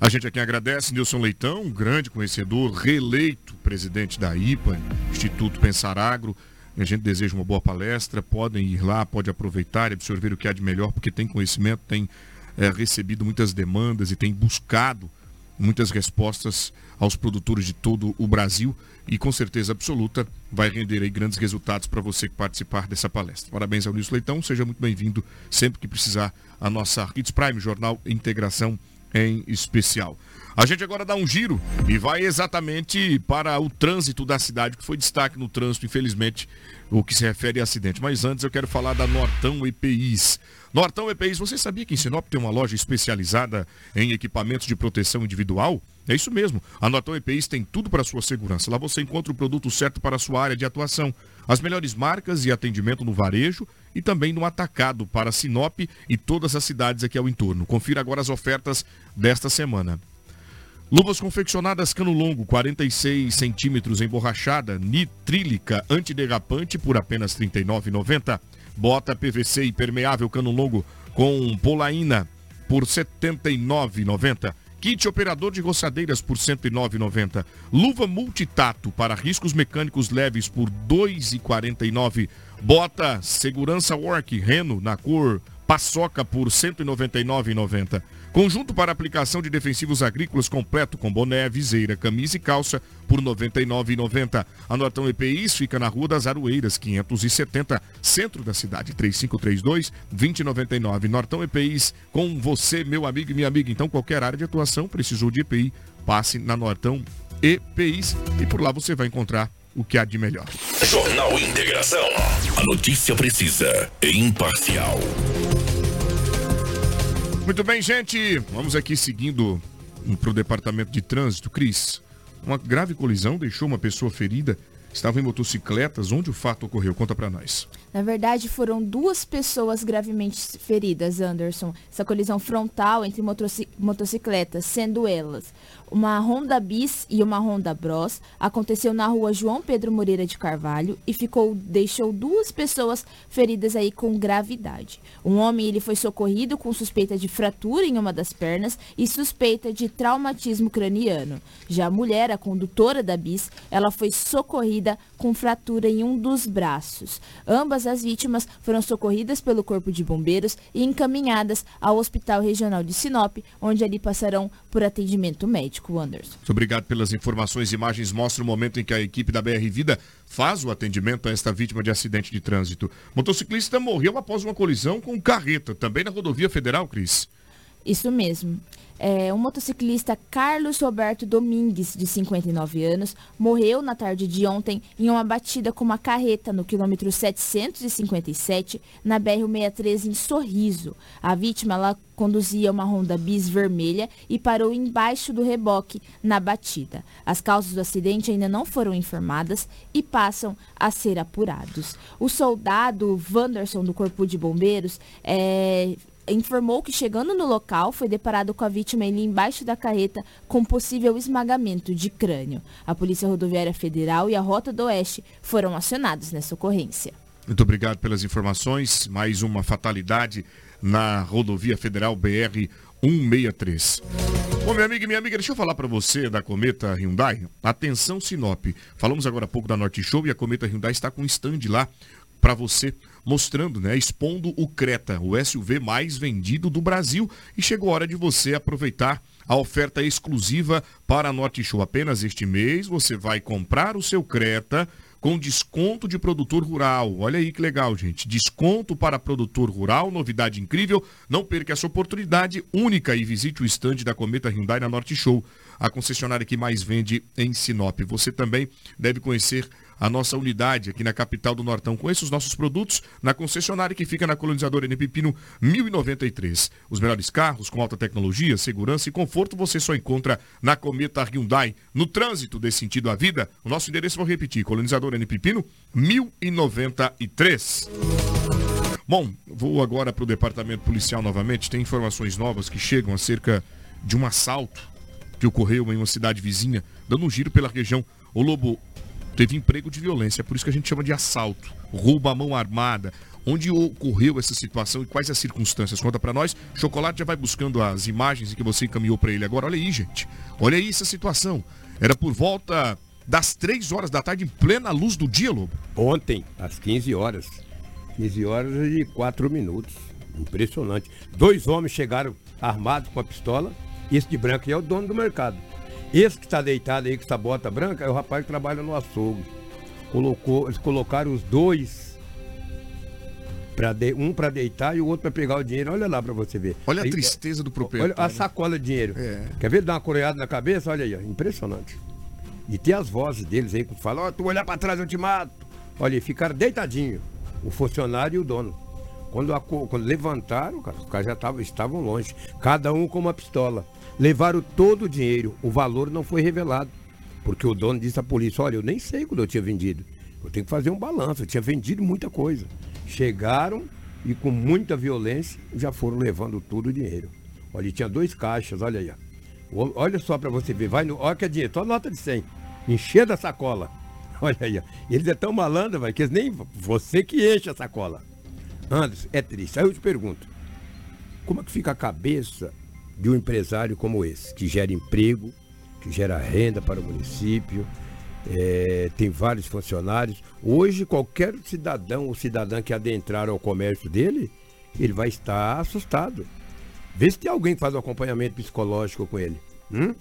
A gente aqui agradece Nilson Leitão, grande conhecedor, reeleito presidente da IPA, Instituto Pensar Agro. A gente deseja uma boa palestra, podem ir lá, pode aproveitar e absorver o que há de melhor, porque tem conhecimento, tem eh, recebido muitas demandas e tem buscado muitas respostas aos produtores de todo o Brasil e com certeza absoluta vai render aí grandes resultados para você que participar dessa palestra. Parabéns ao Nilson Leitão, seja muito bem-vindo sempre que precisar a nossa Hits Prime Jornal Integração em especial. A gente agora dá um giro e vai exatamente para o trânsito da cidade, que foi destaque no trânsito, infelizmente, o que se refere a acidente. Mas antes eu quero falar da Nortão EPIs. Nortão EPIs, você sabia que em Sinop tem uma loja especializada em equipamentos de proteção individual? É isso mesmo. A Nortão EPIs tem tudo para sua segurança. Lá você encontra o produto certo para a sua área de atuação. As melhores marcas e atendimento no varejo e também no atacado para Sinop e todas as cidades aqui ao entorno. Confira agora as ofertas desta semana. Luvas confeccionadas cano longo, 46 centímetros emborrachada, nitrílica, antiderrapante por apenas R$ 39,90. Bota PVC impermeável cano longo com polaína por R$ 79,90. Kit operador de roçadeiras por R$ 109,90. Luva multitato para riscos mecânicos leves por R$ 2,49. Bota segurança work Reno na cor Paçoca por R$ 199,90. Conjunto para aplicação de defensivos agrícolas completo com boné, viseira, camisa e calça por R$ 99,90. A Nortão EPIs fica na Rua das Aroeiras, 570, centro da cidade, 3532-2099. Nortão EPIs com você, meu amigo e minha amiga. Então, qualquer área de atuação precisou de EPI, passe na Nortão EPIs e por lá você vai encontrar o que há de melhor. Jornal Integração. A notícia precisa e imparcial. Muito bem, gente. Vamos aqui seguindo para o departamento de trânsito. Cris, uma grave colisão deixou uma pessoa ferida. Estava em motocicletas. Onde o fato ocorreu? Conta para nós. Na verdade, foram duas pessoas gravemente feridas, Anderson. Essa colisão frontal entre motocicletas, sendo elas uma Honda Bis e uma Honda Bros, aconteceu na rua João Pedro Moreira de Carvalho e ficou, deixou duas pessoas feridas aí com gravidade. Um homem ele foi socorrido com suspeita de fratura em uma das pernas e suspeita de traumatismo craniano. Já a mulher, a condutora da Bis, ela foi socorrida com fratura em um dos braços. Ambas as vítimas foram socorridas pelo Corpo de Bombeiros e encaminhadas ao Hospital Regional de Sinop, onde ali passarão por atendimento médico, Anderson. Muito obrigado pelas informações. Imagens mostram o momento em que a equipe da BR Vida faz o atendimento a esta vítima de acidente de trânsito. Motociclista morreu após uma colisão com carreta, também na rodovia federal, Cris. Isso mesmo. É, o motociclista Carlos Roberto Domingues, de 59 anos, morreu na tarde de ontem em uma batida com uma carreta no quilômetro 757, na BR-163 em Sorriso. A vítima ela conduzia uma Honda Bis vermelha e parou embaixo do reboque na batida. As causas do acidente ainda não foram informadas e passam a ser apurados. O soldado Wanderson do Corpo de Bombeiros é, informou que chegando no local foi deparado com a vítima ali embaixo da carreta com possível esmagamento de crânio. A Polícia Rodoviária Federal e a Rota do Oeste foram acionados nessa ocorrência. Muito obrigado pelas informações. Mais uma fatalidade na rodovia federal BR 163. Bom, meu amigo e minha amiga, deixa eu falar para você da Cometa Hyundai. Atenção, Sinop. Falamos agora há pouco da Norte Show e a Cometa Hyundai está com um stand lá para você mostrando, né, expondo o Creta, o SUV mais vendido do Brasil. E chegou a hora de você aproveitar a oferta exclusiva para a Norte Show. Apenas este mês você vai comprar o seu Creta com desconto de produtor rural. Olha aí que legal, gente. Desconto para produtor rural, novidade incrível. Não perca essa oportunidade única e visite o estande da Cometa Hyundai na Norte Show, a concessionária que mais vende em Sinop. Você também deve conhecer a nossa unidade aqui na capital do Nortão. Conheça os nossos produtos na concessionária que fica na colonizadora N Pepino 1093. Os melhores carros com alta tecnologia, segurança e conforto você só encontra na Cometa Hyundai. No trânsito desse sentido à vida, o nosso endereço vou repetir, colonizadora N Pepino 1093. Bom, vou agora para o departamento policial novamente. Tem informações novas que chegam acerca de um assalto que ocorreu em uma cidade vizinha, dando um giro pela região. O Lobo, teve emprego de violência, é por isso que a gente chama de assalto, roubo à mão armada. Onde ocorreu essa situação e quais as circunstâncias? Conta para nós. Chocolate já vai buscando as imagens que você encaminhou para ele agora. Olha aí, gente. Olha aí essa situação. Era por volta das 3 horas da tarde, em plena luz do dia, Lobo. Ontem, às 15 horas. 15 horas e 4 minutos. Impressionante. Dois homens chegaram armados com a pistola. Esse de branco é o dono do mercado. Esse que está deitado aí com essa bota branca é o rapaz que trabalha no açougue. Colocou, eles colocaram os dois, pra de, um para deitar e o outro para pegar o dinheiro. Olha lá para você ver. Olha aí, a tristeza do proprietário. Olha a sacola de dinheiro. É. Quer ver dar uma coreada na cabeça? Olha aí, ó, impressionante. E tem as vozes deles aí que falam, ó, oh, tu olhar para trás eu te mato. Olha, ficaram deitadinho, o funcionário e o dono. Quando, a, quando levantaram, cara, os caras já tavam, estavam longe, cada um com uma pistola. Levaram todo o dinheiro, o valor não foi revelado. Porque o dono disse à polícia, olha, eu nem sei quando eu tinha vendido. Eu tenho que fazer um balanço, eu tinha vendido muita coisa. Chegaram e com muita violência já foram levando todo o dinheiro. Olha, tinha dois caixas, olha aí. Ó. Olha só para você ver, vai no, olha que é dinheiro, só nota de 100. Encher da sacola. Olha aí, ó. eles é tão malandro, vai, que eles nem você que enche a sacola. Anderson, é triste. Aí eu te pergunto, como é que fica a cabeça de um empresário como esse, que gera emprego, que gera renda para o município, é, tem vários funcionários. Hoje, qualquer cidadão ou cidadã que adentrar ao comércio dele, ele vai estar assustado. Vê se tem alguém que faz um acompanhamento psicológico com ele. Hum?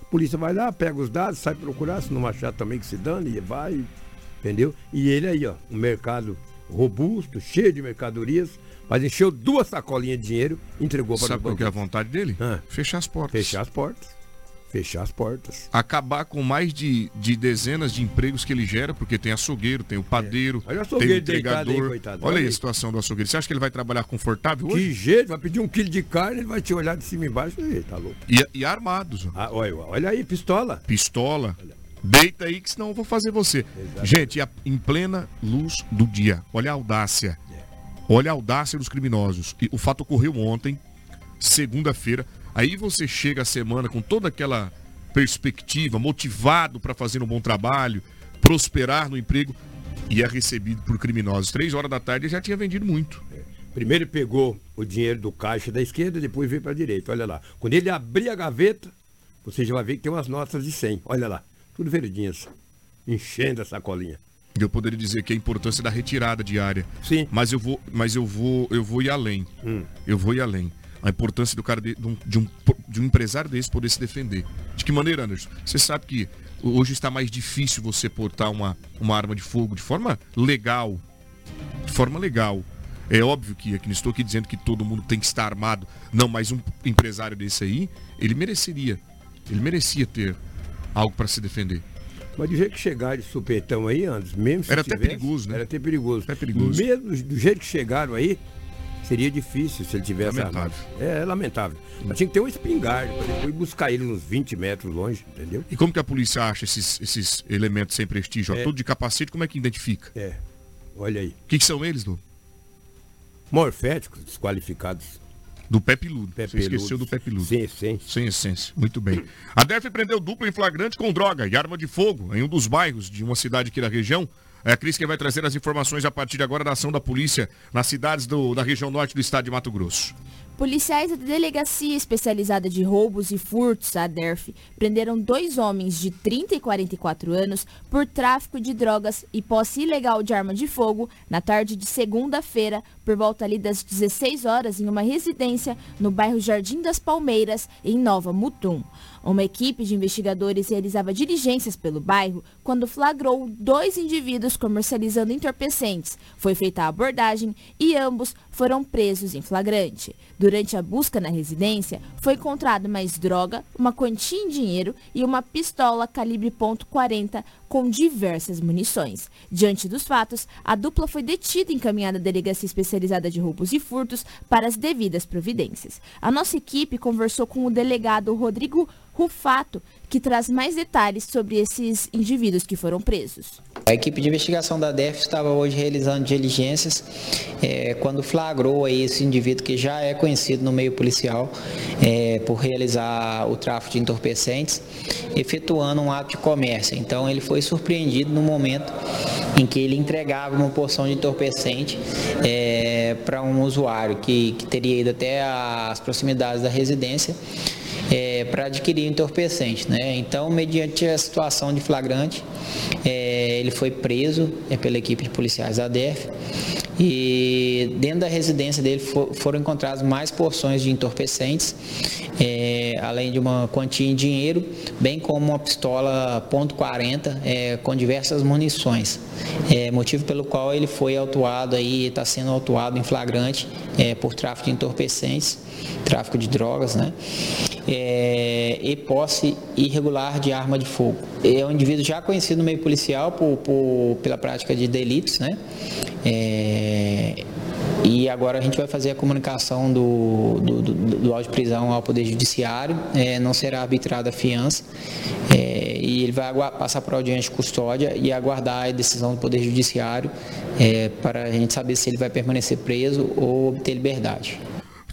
A polícia vai lá, pega os dados, sai procurar, se não achar também que se dane, e vai, entendeu? E ele aí, ó, um mercado robusto, cheio de mercadorias, mas encheu duas sacolinhas de dinheiro, entregou para Sabe qual que é a vontade dele? Ah. Fechar as portas. Fechar as portas. Fechar as portas. Acabar com mais de, de dezenas de empregos que ele gera, porque tem açougueiro, tem o padeiro, Olha o tem o aí, entregador. coitado. Olha Olha aí a aí. situação do açougueiro. Você acha que ele vai trabalhar confortável hoje? Que jeito, vai pedir um quilo de carne, ele vai te olhar de cima e embaixo, e tá louco. E, e armados. Ah, olha, olha aí, pistola. Pistola. Deita aí que senão eu vou fazer você. Gente, a- em plena luz do dia. Olha a audácia. Olha a audácia dos criminosos. E o fato ocorreu ontem, segunda-feira. Aí você chega a semana com toda aquela perspectiva, motivado para fazer um bom trabalho, prosperar no emprego, e é recebido por criminosos. Três horas da tarde já tinha vendido muito. Primeiro ele pegou o dinheiro do caixa da esquerda, depois veio para a direita. Olha lá. Quando ele abrir a gaveta, você já vai ver que tem umas notas de 100. Olha lá. Tudo verdinhas. Enchendo a sacolinha. Eu poderia dizer que a importância da retirada diária. Sim. Mas eu vou, mas eu vou, eu vou ir além. Eu vou ir além. A importância do cara de, de um, de, um, de um empresário desse poder se defender. De que maneira, Anderson? Você sabe que hoje está mais difícil você portar uma, uma arma de fogo de forma legal. De forma legal. É óbvio que aqui não estou aqui dizendo que todo mundo tem que estar armado. Não, mas um empresário desse aí, ele mereceria. Ele merecia ter algo para se defender. Mas do jeito que chegaram de supetão aí, Anderson, mesmo se Era até tivesse, perigoso, né? Era até perigoso. Até perigoso. Mesmo do jeito que chegaram aí, seria difícil se ele tivesse Lamentável. É, é lamentável. Mas tinha que ter um espingarda para depois buscar ele uns 20 metros longe, entendeu? E como que a polícia acha esses, esses elementos sem prestígio? ó, É. Tudo de capacete, como é que identifica? É. Olha aí. O que, que são eles, Lu? Morféticos desqualificados. Do. Pé Você esqueceu do pé peludo. Sem essência. Sem essência. Muito bem. A DERF prendeu dupla em flagrante com droga e arma de fogo em um dos bairros de uma cidade aqui da região. É a Cris que vai trazer as informações a partir de agora da ação da polícia nas cidades do- da região norte do estado de Mato Grosso. Policiais da Delegacia Especializada de Roubos e Furtos, a DERF, prenderam dois homens de 30 e 44 anos por tráfico de drogas e posse ilegal de arma de fogo na tarde de segunda-feira, por volta ali das 16 horas, em uma residência no bairro Jardim das Palmeiras, em Nova Mutum. Uma equipe de investigadores realizava diligências pelo bairro quando flagrou dois indivíduos comercializando entorpecentes. Foi feita a abordagem e ambos foram presos em flagrante. Durante a busca na residência, foi encontrado mais droga, uma quantia em dinheiro e uma pistola calibre .40 com diversas munições. Diante dos fatos, a dupla foi detida e encaminhada à Delegacia Especializada de Roubos e Furtos para as devidas providências. A nossa equipe conversou com o delegado Rodrigo Rufato, que traz mais detalhes sobre esses indivíduos que foram presos. A equipe de investigação da DEF estava hoje realizando diligências eh, quando flagrou aí esse indivíduo que já é conhecido no meio policial eh, por realizar o tráfico de entorpecentes, efetuando um ato de comércio. Então ele foi surpreendido no momento em que ele entregava uma porção de entorpecente para um usuário que, que teria ido até as proximidades da residência para adquirir entorpecente. Né? Então, mediante a situação de flagrante, eh, ele foi preso eh, pela equipe de policiais da DEF e dentro da residência dele fo- foram encontradas mais porções de entorpecentes, eh, além de uma quantia em dinheiro, bem como uma pistola .40 eh, com diversas munições, eh, motivo pelo qual ele foi autuado aí, está sendo autuado em flagrante eh, por tráfico de entorpecentes, tráfico de drogas, né? É, e posse irregular de arma de fogo. É um indivíduo já conhecido no meio policial por, por- pela prática de delitos, né? É, e agora a gente vai fazer a comunicação do, do, do, do auto de prisão ao Poder Judiciário, é, não será arbitrada a fiança, é, e ele vai passar por audiência de custódia e aguardar a decisão do Poder Judiciário é, para a gente saber se ele vai permanecer preso ou obter liberdade.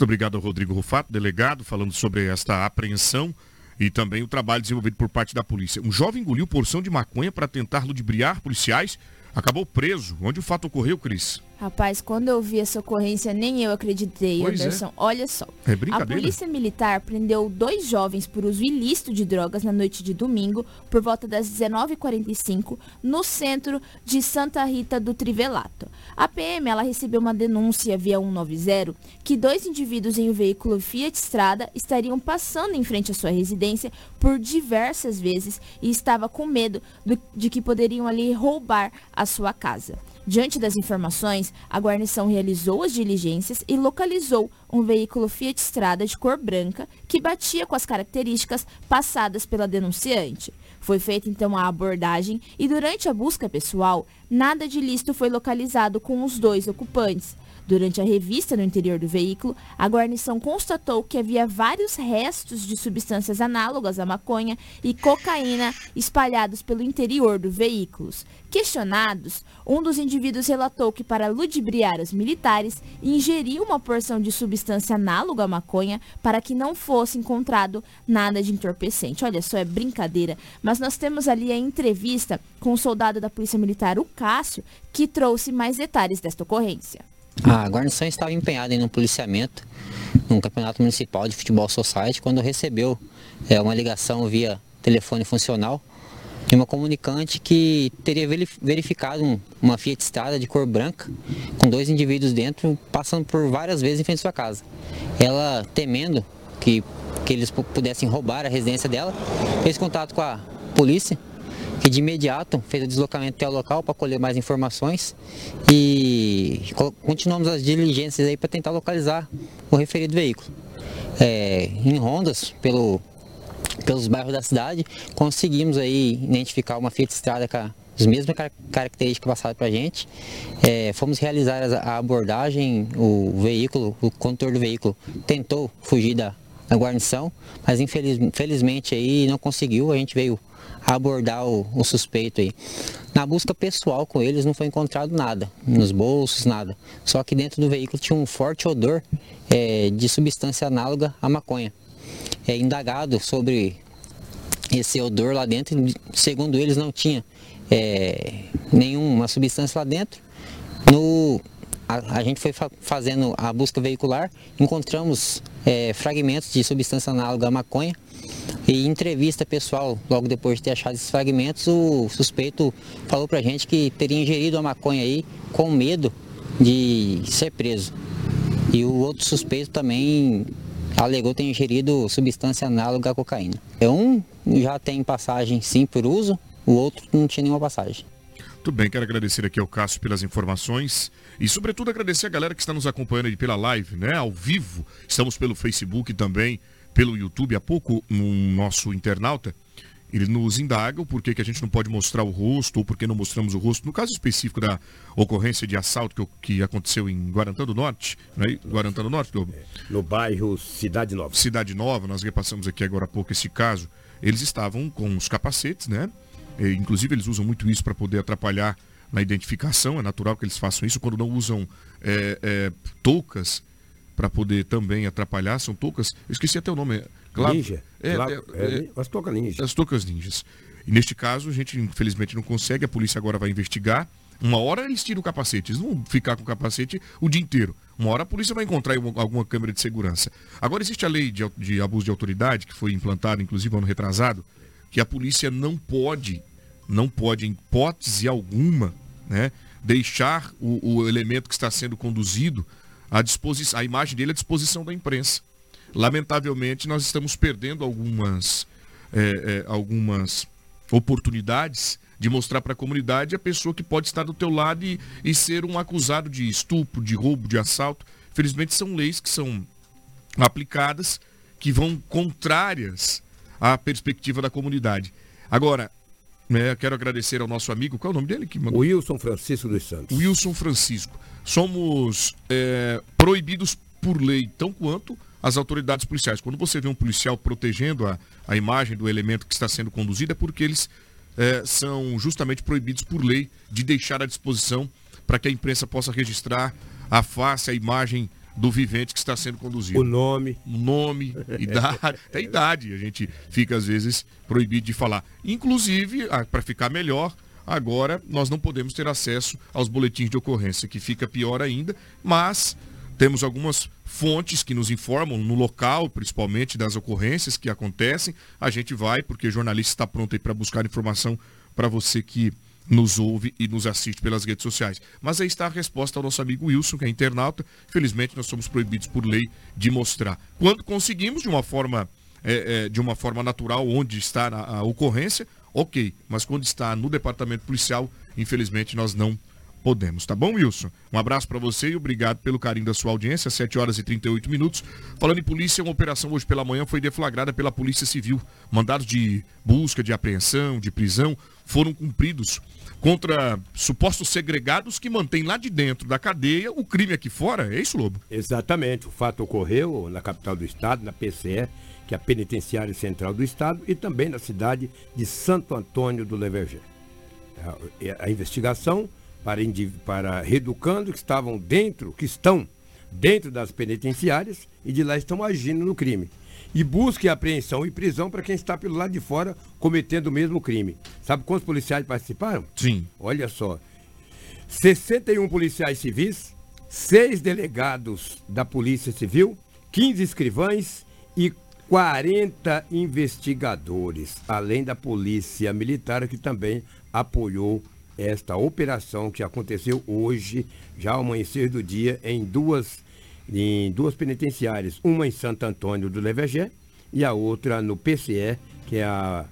Muito obrigado ao Rodrigo Rufato, delegado, falando sobre esta apreensão e também o trabalho desenvolvido por parte da polícia. Um jovem engoliu porção de maconha para tentar ludibriar policiais, acabou preso. Onde o fato ocorreu, Cris? Rapaz, quando eu vi essa ocorrência, nem eu acreditei, Pois é. Anderson. Olha só. É A polícia militar prendeu dois jovens por uso ilícito de drogas na noite de domingo, por volta das 19h45, no centro de Santa Rita do Trivelato. A PM ela recebeu uma denúncia via 190 que dois indivíduos em um veículo Fiat Strada estariam passando em frente à sua residência por diversas vezes e estava com medo do- de que poderiam ali roubar a sua casa. Diante das informações, a guarnição realizou as diligências e localizou um veículo Fiat Strada de cor branca que batia com as características passadas pela denunciante. Foi feita então a abordagem e durante a busca pessoal, nada de ilícito foi localizado com os dois ocupantes. Durante a revista no interior do veículo, a guarnição constatou que havia vários restos de substâncias análogas à maconha e cocaína espalhados pelo interior do veículo. Questionados, um dos indivíduos relatou que para ludibriar os militares, ingeriu uma porção de substância análoga à maconha para que não fosse encontrado nada de entorpecente. Olha só, é brincadeira. Mas nós temos ali a entrevista com o soldado da Polícia Militar, o Cássio, que trouxe mais detalhes desta ocorrência. A guarnição estava empenhada em um policiamento num campeonato municipal de futebol society quando recebeu é, uma ligação via telefone funcional de uma comunicante que teria veri- verificado um- uma Fiat Strada de cor branca com dois indivíduos dentro passando por várias vezes em frente à sua casa. Ela temendo que, que eles pu- pudessem roubar a residência dela, fez contato com a polícia que de imediato fez o deslocamento até o local para colher mais informações e co- continuamos as diligências aí para tentar localizar o referido veículo. É, em rondas pelo, pelos bairros da cidade, conseguimos aí identificar uma Fiat Strada com as mesmas car- características passadas para a gente. É, fomos realizar a abordagem, o veículo, o condutor do veículo tentou fugir da, da guarnição, mas infeliz, infelizmente aí não conseguiu, a gente veio abordar o, o suspeito aí. Na busca pessoal com eles não foi encontrado nada, nos bolsos, nada. Só que dentro do veículo tinha um forte odor é, de substância análoga à maconha. É indagado sobre esse odor lá dentro, segundo eles não tinha é, nenhuma substância lá dentro. No, a, a gente foi fa- fazendo a busca veicular, encontramos é, fragmentos de substância análoga à maconha e em entrevista pessoal, logo depois de ter achado esses fragmentos, o suspeito falou pra gente que teria ingerido a maconha aí com medo de ser preso. E o outro suspeito também alegou ter ingerido substância análoga à cocaína. Um já tem passagem sim por uso, o outro não tinha nenhuma passagem. Tudo bem, quero agradecer aqui ao Cássio pelas informações e, sobretudo, agradecer a galera que está nos acompanhando aí pela live, né? Ao vivo. Estamos pelo Facebook também pelo YouTube. Há pouco, um nosso internauta, ele nos indaga o porquê que a gente não pode mostrar o rosto ou por que não mostramos o rosto. No caso específico da ocorrência de assalto que, que aconteceu em Guarantã do Norte, né? Guarantã do Norte, Globo? No bairro Cidade Nova. Cidade Nova, nós repassamos aqui agora há pouco esse caso, eles estavam com os capacetes, né? E, inclusive eles usam muito isso para poder atrapalhar na identificação, é natural que eles façam isso quando não usam é, é, toucas para poder também atrapalhar, são toucas, eu esqueci até o nome. é Claro, Ninja. É, é, é, é, as toucas ninja. as toucas ninjas. E neste caso, a gente infelizmente não consegue, a polícia agora vai investigar. Uma hora eles tiram o capacete, eles não vão ficar com o capacete o dia inteiro. Uma hora a polícia vai encontrar alguma câmera de segurança. Agora existe a lei de, de abuso de autoridade, que foi implantada, inclusive, ano retrasado, que a polícia não pode, não pode, em hipótese alguma, né, deixar o, o elemento que está sendo conduzido à disposição, a imagem dele à disposição da imprensa. Lamentavelmente, nós estamos perdendo algumas, é, é, algumas oportunidades de mostrar para a comunidade a pessoa que pode estar do teu lado e, e ser um acusado de estupro, de roubo, de assalto. Felizmente são leis que são aplicadas que vão contrárias à perspectiva da comunidade. Agora, né, quero agradecer ao nosso amigo, qual é o nome dele? Que mandou? Wilson Francisco dos Santos. Wilson Francisco. Somos é, proibidos por lei, tão quanto as autoridades policiais. Quando você vê um policial protegendo a, a imagem do elemento que está sendo conduzido, é porque eles é, são justamente proibidos por lei de deixar à disposição para que a imprensa possa registrar a face, a imagem do vivente que está sendo conduzido. O nome. O nome, idade, até idade. A gente fica, às vezes, proibido de falar. Inclusive, para ficar melhor, agora nós não podemos ter acesso aos boletins de ocorrência, que fica pior ainda, mas temos algumas fontes que nos informam no local, principalmente das ocorrências que acontecem. A gente vai, porque o jornalista está pronto aí para buscar informação para você que nos ouve e nos assiste pelas redes sociais. Mas aí está a resposta ao nosso amigo Wilson, que é internauta. Felizmente nós somos proibidos por lei de mostrar. Quando conseguimos, de uma forma, é, é, de uma forma natural, onde está a, a ocorrência, ok. Mas quando está no departamento policial, infelizmente nós não podemos, tá bom, Wilson? Um abraço para você e obrigado pelo carinho da sua audiência, 7 horas e 38 minutos. Falando em polícia, uma operação hoje pela manhã foi deflagrada pela Polícia Civil. Mandados de busca, de apreensão, de prisão foram cumpridos contra supostos segregados que mantêm lá de dentro da cadeia o crime aqui fora. É isso, Lobo? Exatamente. O fato ocorreu na capital do estado, na PCE, que é a Penitenciária Central do Estado, e também na cidade de Santo Antônio do Levergé. A, a investigação para, para reeducando que estavam dentro, que estão dentro das penitenciárias e de lá estão agindo no crime. E busca apreensão e prisão para quem está pelo lado de fora cometendo o mesmo crime. Sabe quantos policiais participaram? Sim. Olha só. 61 policiais civis, 6 delegados da Polícia Civil, 15 escrivães e 40 investigadores, além da Polícia Militar que também apoiou esta operação que aconteceu hoje, já ao amanhecer do dia, em duas, em duas penitenciárias, uma em Santo Antônio do Levegé e a outra no PCE, que é a,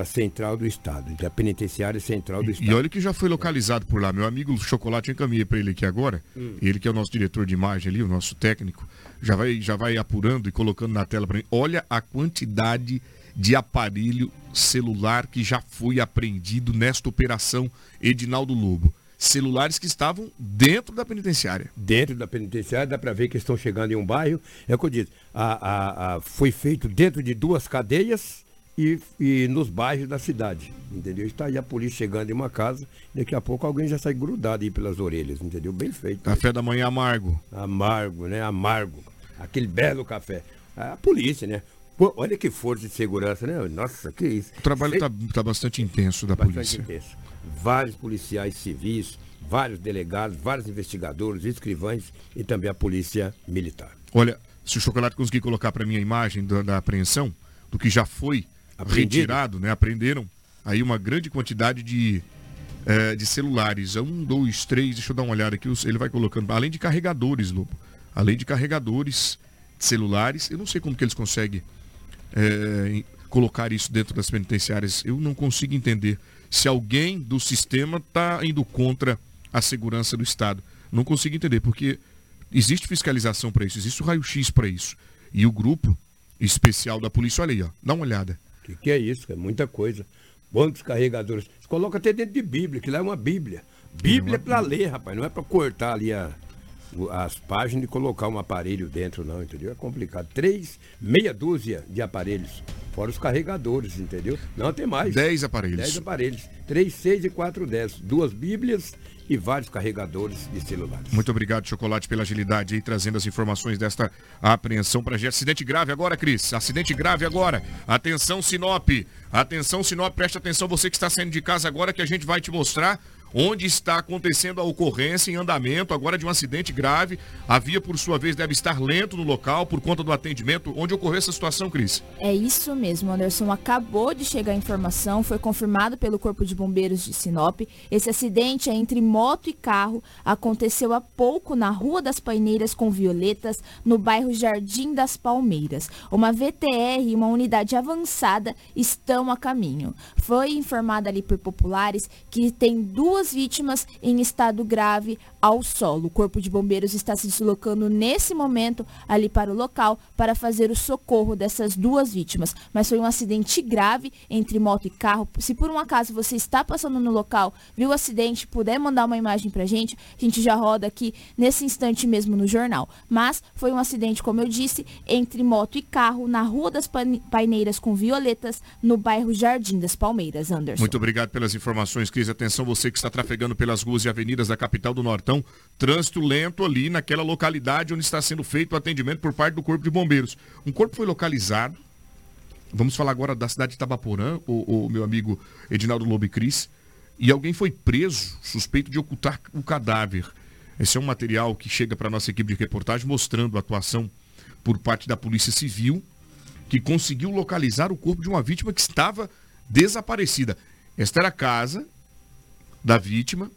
a central do Estado, a penitenciária central do Estado. E olha que já foi localizado por lá. Meu amigo Chocolate encaminhei para ele aqui agora. Hum. Ele que é o nosso diretor de imagem ali, o nosso técnico, já vai, já vai apurando e colocando na tela para mim. Olha a quantidade de aparelho celular que já foi apreendido nesta operação Edinaldo Lobo. Celulares que estavam dentro da penitenciária. Dentro da penitenciária, dá para ver que estão chegando em um bairro. É o que eu disse, a, a, a, foi feito dentro de duas cadeias e, e, nos bairros da cidade, entendeu? Está aí a polícia chegando em uma casa, daqui a pouco alguém já sai grudado aí pelas orelhas, entendeu? Bem feito. Café da manhã amargo. Amargo, né? Amargo. Aquele belo café. A polícia, né? Pô, olha que força de segurança, né? Nossa, que isso. O trabalho está tá bastante intenso da bastante polícia. Intenso. Vários policiais civis, vários delegados, vários investigadores, escrivães e também a polícia militar. Olha, se o Chocolate conseguir colocar para mim a imagem da, da, apreensão, do que já foi. Retirado, né? Aprenderam aí uma grande quantidade de, é, de celulares. Um, dois, três, deixa eu dar uma olhada aqui. Ele vai colocando, além de carregadores, Lobo. Além de carregadores de celulares. Eu não sei como que eles conseguem é, colocar isso dentro das penitenciárias. Eu não consigo entender se alguém do sistema está indo contra a segurança do Estado. Não consigo entender, porque existe fiscalização para isso, existe o raio-x para isso. E o grupo especial da polícia, olha aí, ó, dá uma olhada. Que, que, é isso? É muita coisa. Quantos carregadores? Você coloca até dentro de Bíblia, que lá é uma Bíblia. Bíblia é para ler, rapaz, não é para cortar ali a, as páginas e colocar um aparelho dentro, não, entendeu? É complicado. Três, meia dúzia de aparelhos. Fora os carregadores, entendeu? Não, tem mais. Dez aparelhos. Dez aparelhos. Três, seis e quatro, dez. Duas bíblias e vários carregadores de celulares. Muito obrigado, Chocolate, pela agilidade aí, trazendo as informações desta apreensão para gente. Acidente grave agora, Cris. Acidente grave agora. Atenção, Sinop. Atenção, Sinop. Preste atenção, você que está saindo de casa agora, que a gente vai te mostrar onde está acontecendo a ocorrência em andamento agora de um acidente grave. A via, por sua vez, deve estar lento no local por conta do atendimento. Onde ocorreu essa situação, Cris? É isso mesmo, Anderson. Acabou de chegar a informação, foi confirmado pelo Corpo de Bombeiros de Sinop. Esse acidente é entre moto e carro. Aconteceu há pouco na Rua das Paineiras com Violetas, no bairro Jardim das Palmeiras. Uma VTR e uma unidade avançada estão a caminho. Foi informado ali por populares que tem duas duas vítimas em estado grave ao solo. O Corpo de Bombeiros está se deslocando nesse momento ali para o local para fazer o socorro dessas duas vítimas. Mas foi um acidente grave entre moto e carro. Se por um acaso você está passando no local, viu o acidente, puder mandar uma imagem para a gente, a gente já roda aqui nesse instante mesmo no jornal. Mas foi um acidente, como eu disse, entre moto e carro na Rua das Paineiras com Violetas, no bairro Jardim das Palmeiras, Anderson. Muito obrigado pelas informações, Cris. Atenção, você que está está trafegando pelas ruas e avenidas da capital do Nortão, trânsito lento ali naquela localidade onde está sendo feito o atendimento por parte do Corpo de Bombeiros. Um corpo foi localizado. Vamos falar agora da cidade de Tabaporã, o, o meu amigo Edinaldo Lobo Cris. e alguém foi preso suspeito de ocultar o cadáver. Esse é um material que chega para a nossa equipe de reportagem mostrando a atuação por parte da Polícia Civil, que conseguiu localizar o corpo de uma vítima que estava desaparecida. Esta era a casa da vítima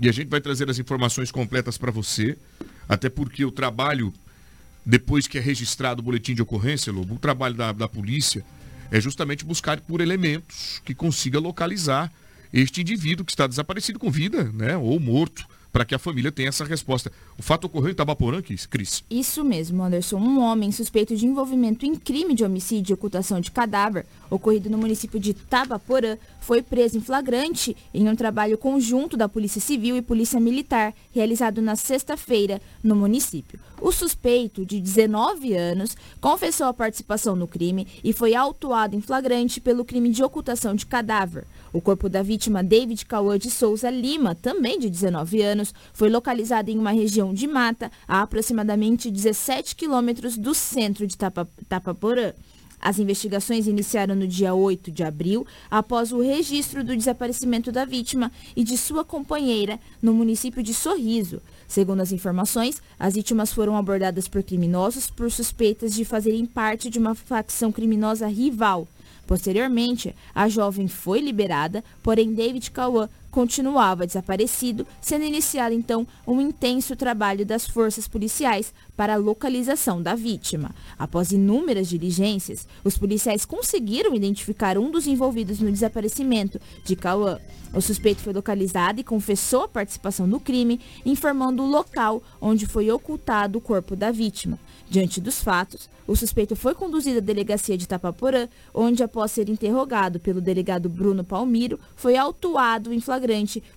e a gente vai trazer as informações completas para você, até porque o trabalho, depois que é registrado o boletim de ocorrência, Lobo, o trabalho da, da polícia é justamente buscar por elementos que consiga localizar este indivíduo que está desaparecido com vida, né, ou morto para que a família tenha essa resposta. O fato ocorreu em Tabaporã, Cris? Isso mesmo, Anderson. Um homem suspeito de envolvimento em crime de homicídio e ocultação de cadáver, ocorrido no município de Tabaporã, foi preso em flagrante em um trabalho conjunto da Polícia Civil e Polícia Militar, realizado na sexta-feira no município. O suspeito, de 19 anos, confessou a participação no crime e foi autuado em flagrante pelo crime de ocultação de cadáver. O corpo da vítima, David Cauã de Souza Lima, também de 19 anos, foi localizado em uma região de mata a aproximadamente 17 quilômetros do centro de Tapaporã. As investigações iniciaram no dia 8 de abril, após o registro do desaparecimento da vítima e de sua companheira no município de Sorriso. Segundo as informações, as vítimas foram abordadas por criminosos por suspeitas de fazerem parte de uma facção criminosa rival. Posteriormente, a jovem foi liberada, porém David Cauã continuava desaparecido, sendo iniciado então um intenso trabalho das forças policiais para a localização da vítima. Após inúmeras diligências, os policiais conseguiram identificar um dos envolvidos no desaparecimento de Cauã. O suspeito foi localizado e confessou a participação no crime, informando o local onde foi ocultado o corpo da vítima. Diante dos fatos, o suspeito foi conduzido à delegacia de Tapaporã, onde, após ser interrogado pelo delegado Bruno Palmiro, foi autuado em flagrante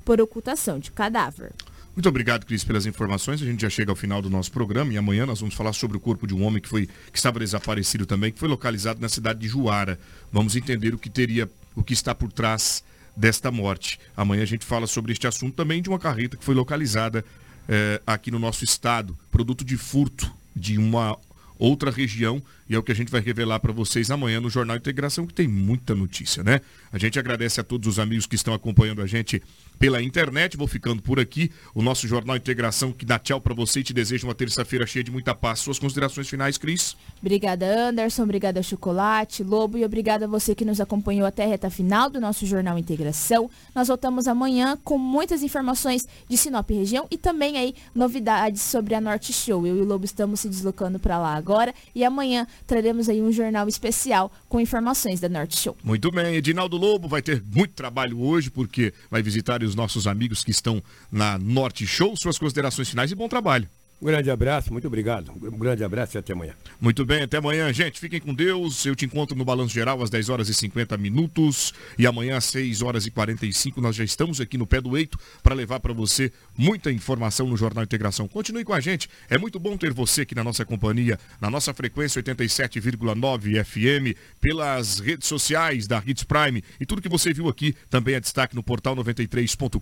por ocultação de cadáver. Muito obrigado, Cris, pelas informações. A gente já chega ao final do nosso programa e amanhã nós vamos falar sobre o corpo de um homem que, foi, que estava desaparecido também, que foi localizado na cidade de Juara. Vamos entender o que teria, o que está por trás desta morte. Amanhã a gente fala sobre este assunto também de uma carreta que foi localizada eh, aqui no nosso estado, produto de furto de uma outra região e é o que a gente vai revelar para vocês amanhã no Jornal Integração, que tem muita notícia, né? A gente agradece a todos os amigos que estão acompanhando a gente pela internet. Vou ficando por aqui. O nosso Jornal Integração que dá tchau para você e te deseja uma terça-feira cheia de muita paz. Suas considerações finais, Cris? Obrigada, Anderson. Obrigada, Chocolate, Lobo. E obrigada a você que nos acompanhou até a reta final do nosso Jornal Integração. Nós voltamos amanhã com muitas informações de Sinop região e também aí novidades sobre a Norte Show. Eu e o Lobo estamos se deslocando para lá agora e amanhã traremos aí um jornal especial com informações da Norte Show. Muito bem. Edinaldo Lobo vai ter muito trabalho hoje porque vai visitar os nossos amigos que estão na Norte Show. Suas considerações finais e bom trabalho. Um grande abraço, muito obrigado. Um grande abraço e até amanhã. Muito bem, até amanhã, gente. Fiquem com Deus. Eu te encontro no Balanço Geral às 10 horas e 50 minutos. E amanhã às 6 horas e 45 nós já estamos aqui no pé do eito para levar para você muita informação no Jornal Integração. Continue com a gente. É muito bom ter você aqui na nossa companhia, na nossa frequência 87,9 FM, pelas redes sociais da Hits Prime. E tudo que você viu aqui também é destaque no portal 93.com.br.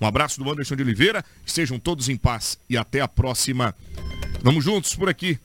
Um abraço do Anderson de Oliveira. Estejam todos em paz e até próxima. Vamos juntos por aqui.